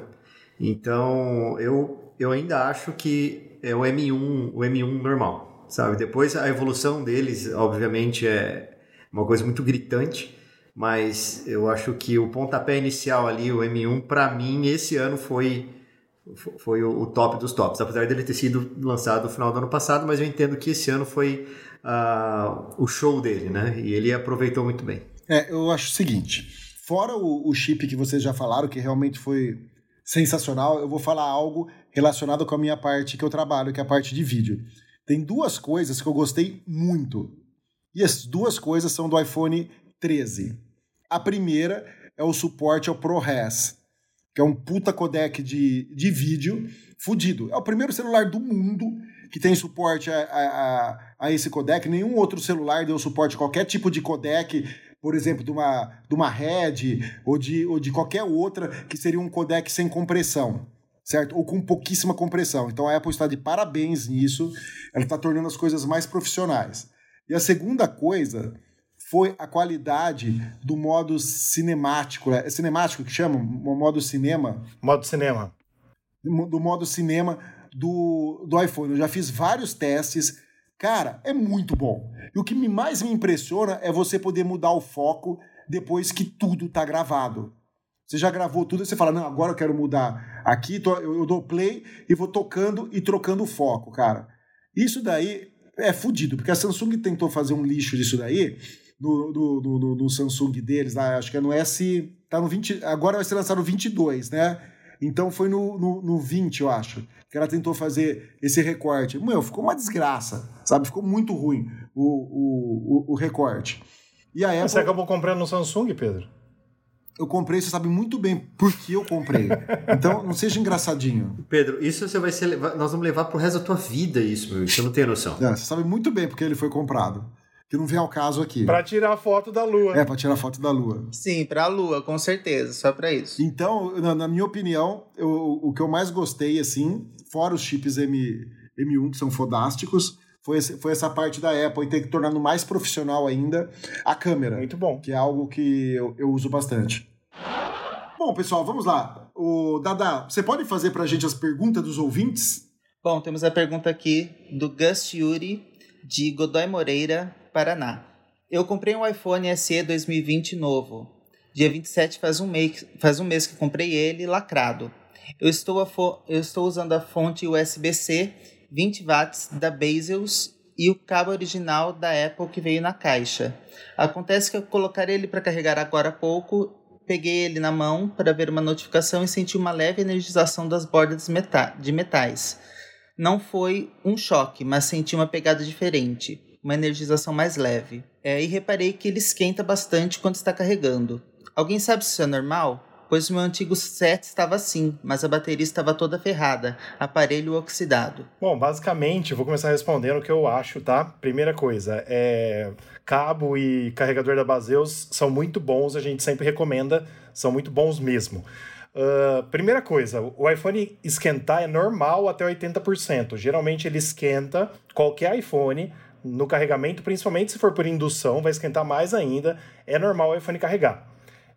Então, eu, eu ainda acho que é o M1, o M1 normal, sabe? Depois a evolução deles, obviamente, é uma coisa muito gritante, mas eu acho que o pontapé inicial ali, o M1, para mim, esse ano foi foi o, top dos tops, apesar dele ter sido lançado no final do ano passado, mas eu entendo que esse ano foi ah, o show dele, né? E ele aproveitou muito bem. É, eu acho o seguinte: fora o, o chip que vocês já falaram, que realmente foi sensacional, eu vou falar algo relacionado com a minha parte que eu trabalho, que é a parte de vídeo. Tem duas coisas que eu gostei muito. E as duas coisas são do iPhone 13. A primeira é o suporte ao ProRes, que é um puta codec de, de vídeo fudido. É o primeiro celular do mundo que tem suporte a, a, a- esse codec. Nenhum outro celular deu suporte a qualquer tipo de codec, por exemplo, de uma, de uma Red ou de, ou de qualquer outra que seria um codec sem compressão. Certo? Ou com pouquíssima compressão. Então a Apple está de parabéns nisso. Ela está tornando as coisas mais profissionais. E a segunda coisa foi a qualidade do modo cinemático. né? É cinemático que chama? O modo cinema? Modo cinema. do modo cinema do, do iPhone. Eu já fiz vários testes. Cara, é muito bom. E o que mais me impressiona é você poder mudar o foco depois que tudo tá gravado. Você já gravou tudo e você fala, não, agora eu quero mudar aqui, tô- eu, eu dou play e vou tocando e trocando o foco, cara. Isso daí é fudido, porque a Samsung tentou fazer um lixo disso daí, do, do, do- do Samsung deles, lá, acho que é no S. Tá no 20. Agora vai ser lançado no 22, né? Então foi no, no, no 20, eu acho, que ela tentou fazer esse recorte. Meu, ficou uma desgraça, sabe? Ficou muito ruim o, o, o, o recorte. E a Apple, Você acabou comprando no Samsung, Pedro? Eu comprei, você sabe muito bem por que eu comprei. Então, não seja engraçadinho. Pedro, isso você vai ser. Nós vamos levar pro resto da tua vida, isso, meu. Você não tem noção. Não, você sabe muito bem porque ele foi comprado. Que não vem ao caso aqui. Pra tirar a foto da lua. É, pra tirar foto da lua. Sim, pra Lua, com certeza, só pra isso. Então, na, na minha opinião, eu- o que eu mais gostei, assim, fora os chips M, M1, que são fodásticos, foi, esse- foi essa parte da Apple e ter tornado mais profissional ainda a câmera. Muito bom. que é algo que eu, eu uso bastante. Bom, pessoal, vamos lá. O Dada, você pode fazer pra gente as perguntas dos ouvintes? Bom, temos a pergunta aqui do Gus Yuri, de Godoy Moreira, Paraná. Eu comprei um iPhone SE 2020 novo. Dia 27 faz um mês, faz um mês que comprei ele lacrado. Eu estou, a fo- eu estou usando a fonte USB-C 20 watts da Bezos e o cabo original da Apple que veio na caixa. Acontece que eu colocar ele para carregar agora há pouco, peguei ele na mão para ver uma notificação e senti uma leve energização das bordas de metais. Não foi um choque, mas senti uma pegada diferente, uma energização mais leve. É, e reparei que ele esquenta bastante quando está carregando. Alguém sabe se isso é normal? Pois meu antigo set estava assim, mas a bateria estava toda ferrada, aparelho oxidado. Bom, basicamente, vou começar respondendo o que eu acho, tá? Primeira coisa, é... cabo e carregador da Baseus são muito bons, a gente sempre recomenda, são muito bons mesmo. Ah, primeira coisa, o iPhone esquentar é normal até 80%. Geralmente ele esquenta qualquer iPhone no carregamento, principalmente se for por indução, vai esquentar mais ainda. É normal o iPhone carregar.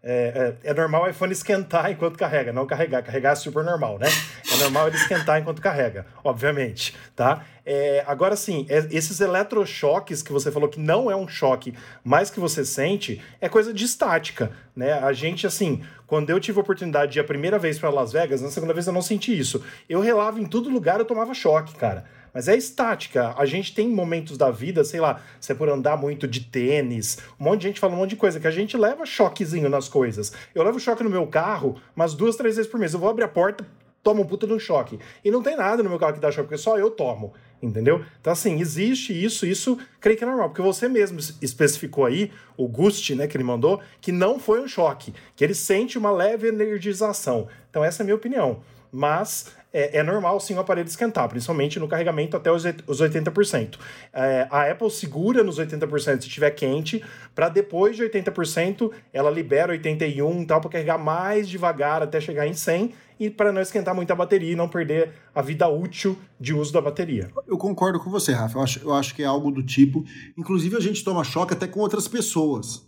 É, é, é normal o iPhone esquentar enquanto carrega, não carregar. Carregar é super normal, né? É normal ele esquentar enquanto carrega, obviamente, tá? É, agora sim, é- esses eletrochoques que você falou que não é um choque, mas que você sente, é coisa de estática, né? A gente, assim, quando eu tive a oportunidade de ir a primeira vez para Las Vegas, na segunda vez eu não senti isso. Eu relava em todo lugar, eu tomava choque, cara. Mas é estática. A gente tem momentos da vida, sei lá, se é por andar muito de tênis, um monte de gente fala um monte de coisa, que a gente leva choquezinho nas coisas. Eu levo choque no meu carro umas duas, três vezes por mês. Eu vou abrir a porta, tomo um puta de um choque. E não tem nada no meu carro que dá choque, porque só eu tomo. Entendeu? Então, assim, existe isso, isso creio que é normal, porque você mesmo es- especificou aí, o Gust, né, que ele mandou, que não foi um choque, que ele sente uma leve energização. Então, essa é a minha opinião. Mas é, é normal sim o aparelho esquentar, principalmente no carregamento até os oit- os 80%. É, a Apple segura nos 80% se estiver quente, para depois de 80% ela libera 81 e tal, para carregar mais devagar até chegar em 100 e para não esquentar muito a bateria e não perder a vida útil de uso da bateria. Eu concordo com você, Rafa. Eu acho, eu acho que é algo do tipo. Inclusive, a gente toma choque até com outras pessoas.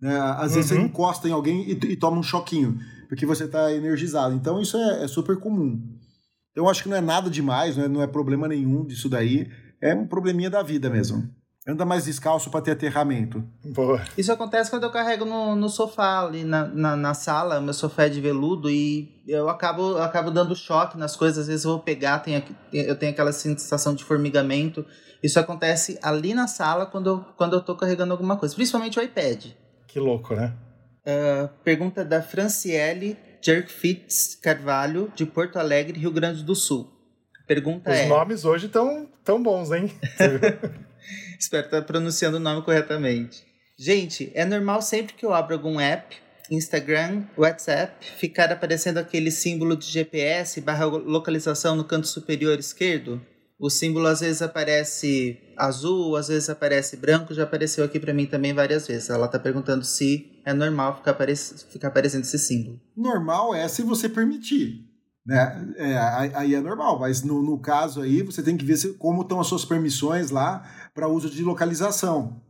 né? Às vezes você Uhum. encosta em alguém e, e toma um choquinho, porque você está energizado. Então, isso é, é super comum. Então, eu acho que não é nada demais, não é, não é problema nenhum disso daí. É um probleminha da vida mesmo. Anda mais descalço para ter aterramento. Boa. Isso acontece quando eu carrego no, no sofá ali na, na, na sala, meu sofá é de veludo e eu acabo, eu acabo dando choque nas coisas. Às vezes eu vou pegar, tem eu tenho aquela sensação de formigamento. Isso acontece ali na sala quando eu, quando eu tô carregando alguma coisa, principalmente o iPad. Que louco, né? Pergunta da Franciele Jerkfitz Carvalho, de Porto Alegre, Rio Grande do Sul. Pergunta Os é. nomes hoje estão tão bons, hein? Espero estar pronunciando o nome corretamente. Gente, é normal sempre que eu abro algum app, Instagram, WhatsApp, ficar aparecendo aquele símbolo de GPS barra localização no canto superior esquerdo? O símbolo às vezes aparece azul, às vezes aparece branco, já apareceu aqui para mim também várias vezes. Ela tá perguntando se é normal ficar, apare ficar aparecendo esse símbolo. Normal é se você permitir. Né? É, aí é normal, mas no, no caso aí você tem que ver se, como estão as suas permissões lá para uso de localização.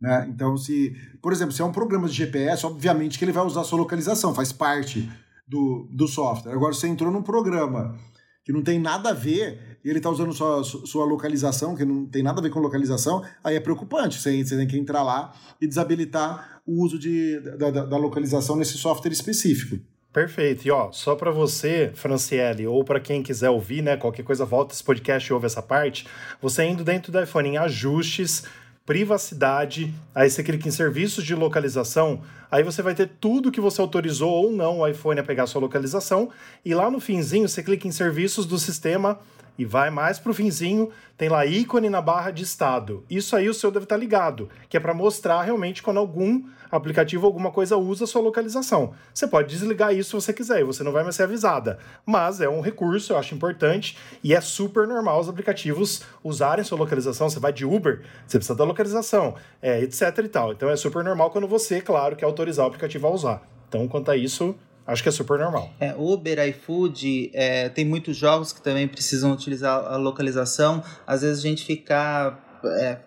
Né? Então, se, por exemplo, se é um programa de GPS, obviamente que ele vai usar a sua localização, faz parte do, do software. Agora, você entrou num programa que não tem nada a ver, e ele está usando sua, sua localização, que não tem nada a ver com localização, aí é preocupante. Você, você tem que entrar lá e desabilitar o uso de, da, da- localização nesse software específico. Perfeito. E ó, só para você, Franciele, ou para quem quiser ouvir, né, qualquer coisa, volta esse podcast e ouve essa parte. Você indo dentro do iPhone em ajustes, privacidade, aí você clica em serviços de localização, aí você vai ter tudo que você autorizou ou não o iPhone a pegar a sua localização, e lá no finzinho você clica em serviços do sistema e vai mais pro finzinho, tem lá ícone na barra de estado. Isso aí o seu deve estar ligado, que é para mostrar realmente quando algum aplicativo alguma coisa usa a sua localização. Você pode desligar isso se você quiser e você não vai mais ser avisada. Mas é um recurso, eu acho importante e é super normal os aplicativos usarem sua localização. Você vai de Uber, você precisa da localização, é, etc e tal. Então é super normal quando você, claro, quer autorizar o aplicativo a usar. Então, quanto a isso, Acho que é super normal. É, Uber, iFood, é, tem muitos jogos que também precisam utilizar a localização. Às vezes a gente fica é,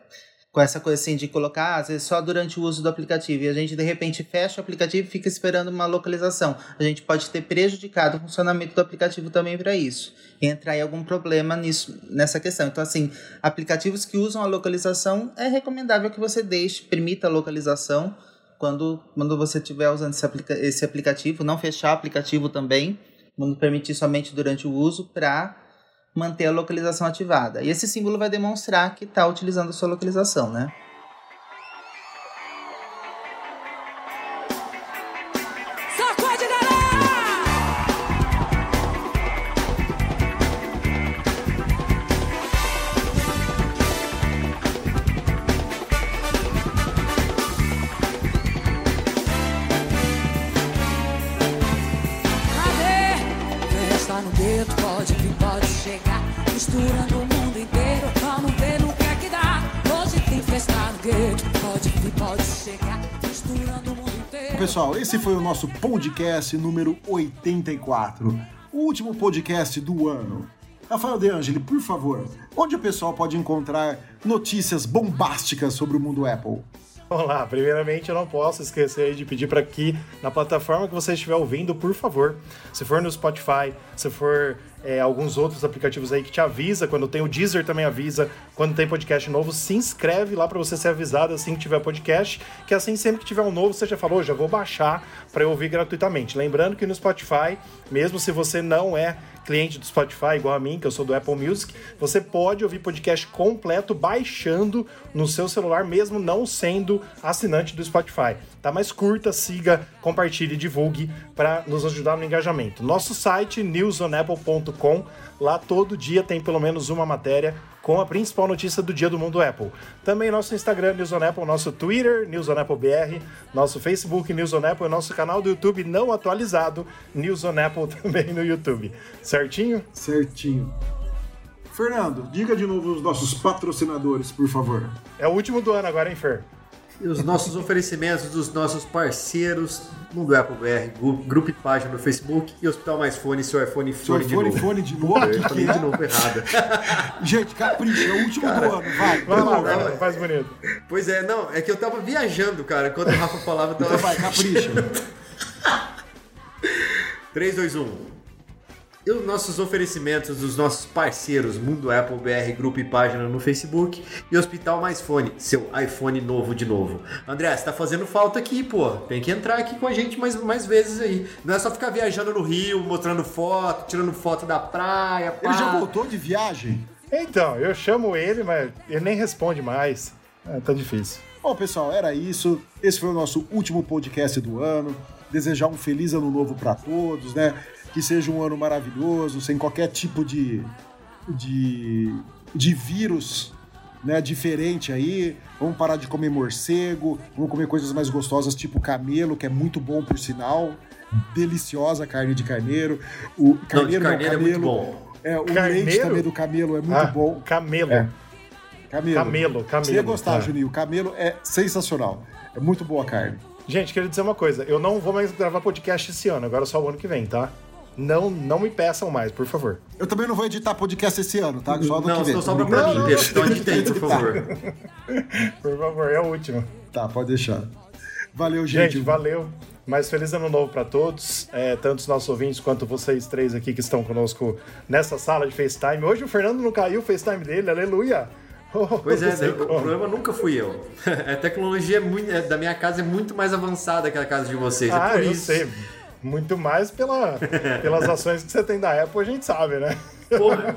com essa coisa assim de colocar, às vezes só durante o uso do aplicativo, e a gente de repente fecha o aplicativo e fica esperando uma localização. A gente pode ter prejudicado o funcionamento do aplicativo também para isso. E entrar em algum problema nisso, nessa questão. Então, assim, aplicativos que usam a localização, é recomendável que você deixe, permita a localização quando, quando você estiver usando esse, aplica esse aplicativo, não fechar o aplicativo também, quando permitir somente durante o uso para manter a localização ativada. E esse símbolo vai demonstrar que está utilizando a sua localização, né? Esse foi o nosso podcast número 84. O último podcast do ano. Rafael De Angeli, por favor, onde o pessoal pode encontrar notícias bombásticas sobre o mundo Apple? Vamos lá, primeiramente eu não posso esquecer de pedir para que na plataforma que você estiver ouvindo, por favor, se for no Spotify, se for é, alguns outros aplicativos aí que te avisa, quando tem o Deezer também avisa, quando tem podcast novo, se inscreve lá para você ser avisado assim que tiver podcast, que assim sempre que tiver um novo, você já falou, já vou baixar para eu ouvir gratuitamente. Lembrando que no Spotify, mesmo se você não é cliente do Spotify, igual a mim, que eu sou do Apple Music, você pode ouvir podcast completo baixando no seu celular, mesmo não sendo assinante do Spotify. Tá mais curta, siga, compartilhe, divulgue para nos ajudar no engajamento. Nosso site newsonapple.com, lá todo dia tem pelo menos uma matéria com a principal notícia do dia do mundo Apple. Também nosso Instagram, News on Apple, nosso Twitter, News on Apple BR, nosso Facebook, News on Apple, e nosso canal do YouTube não atualizado, News on Apple também no YouTube. Certinho? Certinho. Fernando, diga de novo os nossos patrocinadores, por favor. É o último do ano agora, hein, Fer? E os nossos oferecimentos dos nossos parceiros Mundo Apple BR, grupo e página no Facebook e Hospital Mais Fone, seu iPhone Seu fone de iPhone, novo. fone de novo, Eu falei que de é? novo errado. Gente, capricha, é o último do ano, vai. Vai lá, vai lá, faz bonito. Pois é, não, é que eu tava viajando, cara. Quando o Rafa falava, eu Então tava. vai, capricha. 3, 2, 1. E os nossos oferecimentos dos nossos parceiros Mundo Apple BR, grupo e página no Facebook e Hospital Mais Fone, seu iPhone novo de novo. André, você tá fazendo falta aqui, pô. Tem que entrar aqui com a gente mais, mais vezes aí. Não é só ficar viajando no Rio, mostrando foto, tirando foto da praia, pá. Ele já voltou de viagem? Então, eu chamo ele, mas ele nem responde mais. É, tá difícil. Bom, pessoal, era isso. Esse foi o nosso último podcast do ano. Desejar um feliz ano novo para todos, né? Que seja um ano maravilhoso, sem qualquer tipo de, de, de vírus né, diferente aí. Vamos parar de comer morcego, vamos comer coisas mais gostosas, tipo camelo, que é muito bom por sinal. Deliciosa carne de carneiro. O Não, de carneiro, carneiro é camelo. muito bom. É, o Carneiro? leite também do camelo é muito Ah, bom. Camelo. É. Camelo. Camelo, camelo. Você ia gostar, tá. Juninho. O camelo é sensacional. É muito boa a carne. Gente, queria dizer uma coisa. Eu não vou mais gravar podcast esse ano, agora só o ano que vem, tá? Não, não me peçam mais, por favor. Eu também não vou editar podcast esse ano, tá? Só Não, que vem. só sobra Tô pra brincando. mim, Pedro. Então edita aí, por favor. Por favor, é o último. Tá, pode deixar. Valeu, gente. Gente, valeu. Mais feliz ano novo pra todos, é, tanto os nossos ouvintes quanto vocês três aqui que estão conosco nessa sala de FaceTime. Hoje o Fernando não caiu o FaceTime dele, aleluia! Oh, Pois é, não sei o problema nunca fui eu. A tecnologia é muito- é, da minha casa é muito mais avançada que a casa de vocês. é Ah, por eu isso. sei. Muito mais pela, pelas ações que você tem da Apple, a gente sabe, né? Porra.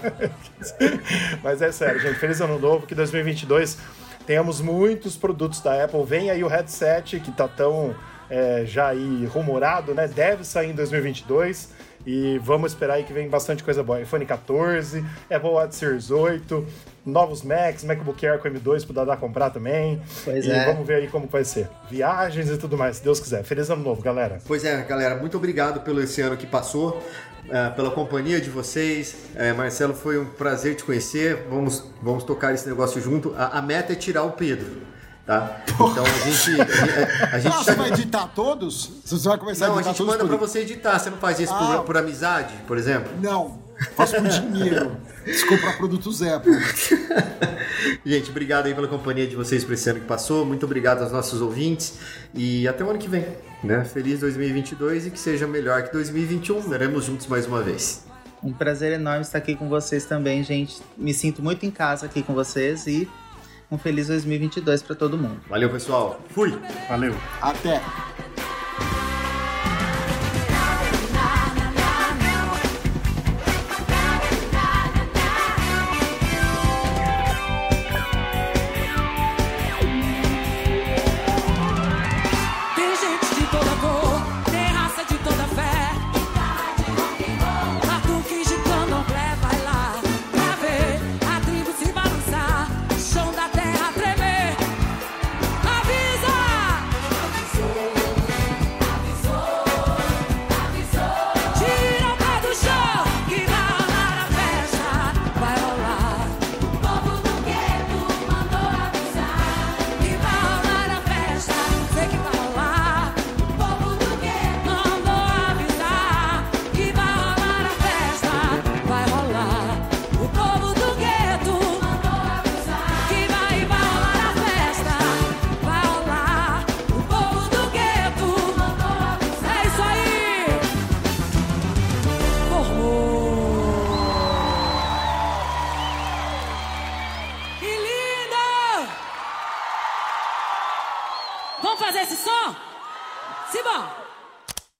Mas é sério, gente. Feliz ano novo, que 2022 tenhamos muitos produtos da Apple. Vem aí o headset, que tá tão é, já aí rumorado, né? Deve sair em 2022. E vamos esperar aí que vem bastante coisa boa. iPhone 14, Apple Watch Series 8, novos Macs, MacBook Air com M2 pro Dadá comprar também. Pois e é. vamos ver aí como vai ser. Viagens e tudo mais, se Deus quiser. Feliz ano novo, galera. Pois é, galera, muito obrigado pelo esse ano que passou, eh, pela companhia de vocês. Eh, Marcelo, foi um prazer te conhecer. Vamos, vamos tocar esse negócio junto. A, a meta é tirar o Pedro. tá? Então a gente. A, a gente Ah, você vai editar todos? Você vai começar Não, a a editar gente todos manda por- pra você editar. Você não faz isso Ah. por, por amizade, por exemplo? Não, faço por dinheiro. Se comprar produtos Apple. Gente, obrigado aí pela companhia de vocês por esse ano que passou. Muito obrigado aos nossos ouvintes. E até o ano que vem. Né? Feliz 2022 e que seja melhor que 2021. Estaremos juntos mais uma vez. Um prazer enorme estar aqui com vocês também, gente. Me sinto muito em casa aqui com vocês e um feliz 2022 para todo mundo. Valeu, pessoal. Fui! Valeu. Até.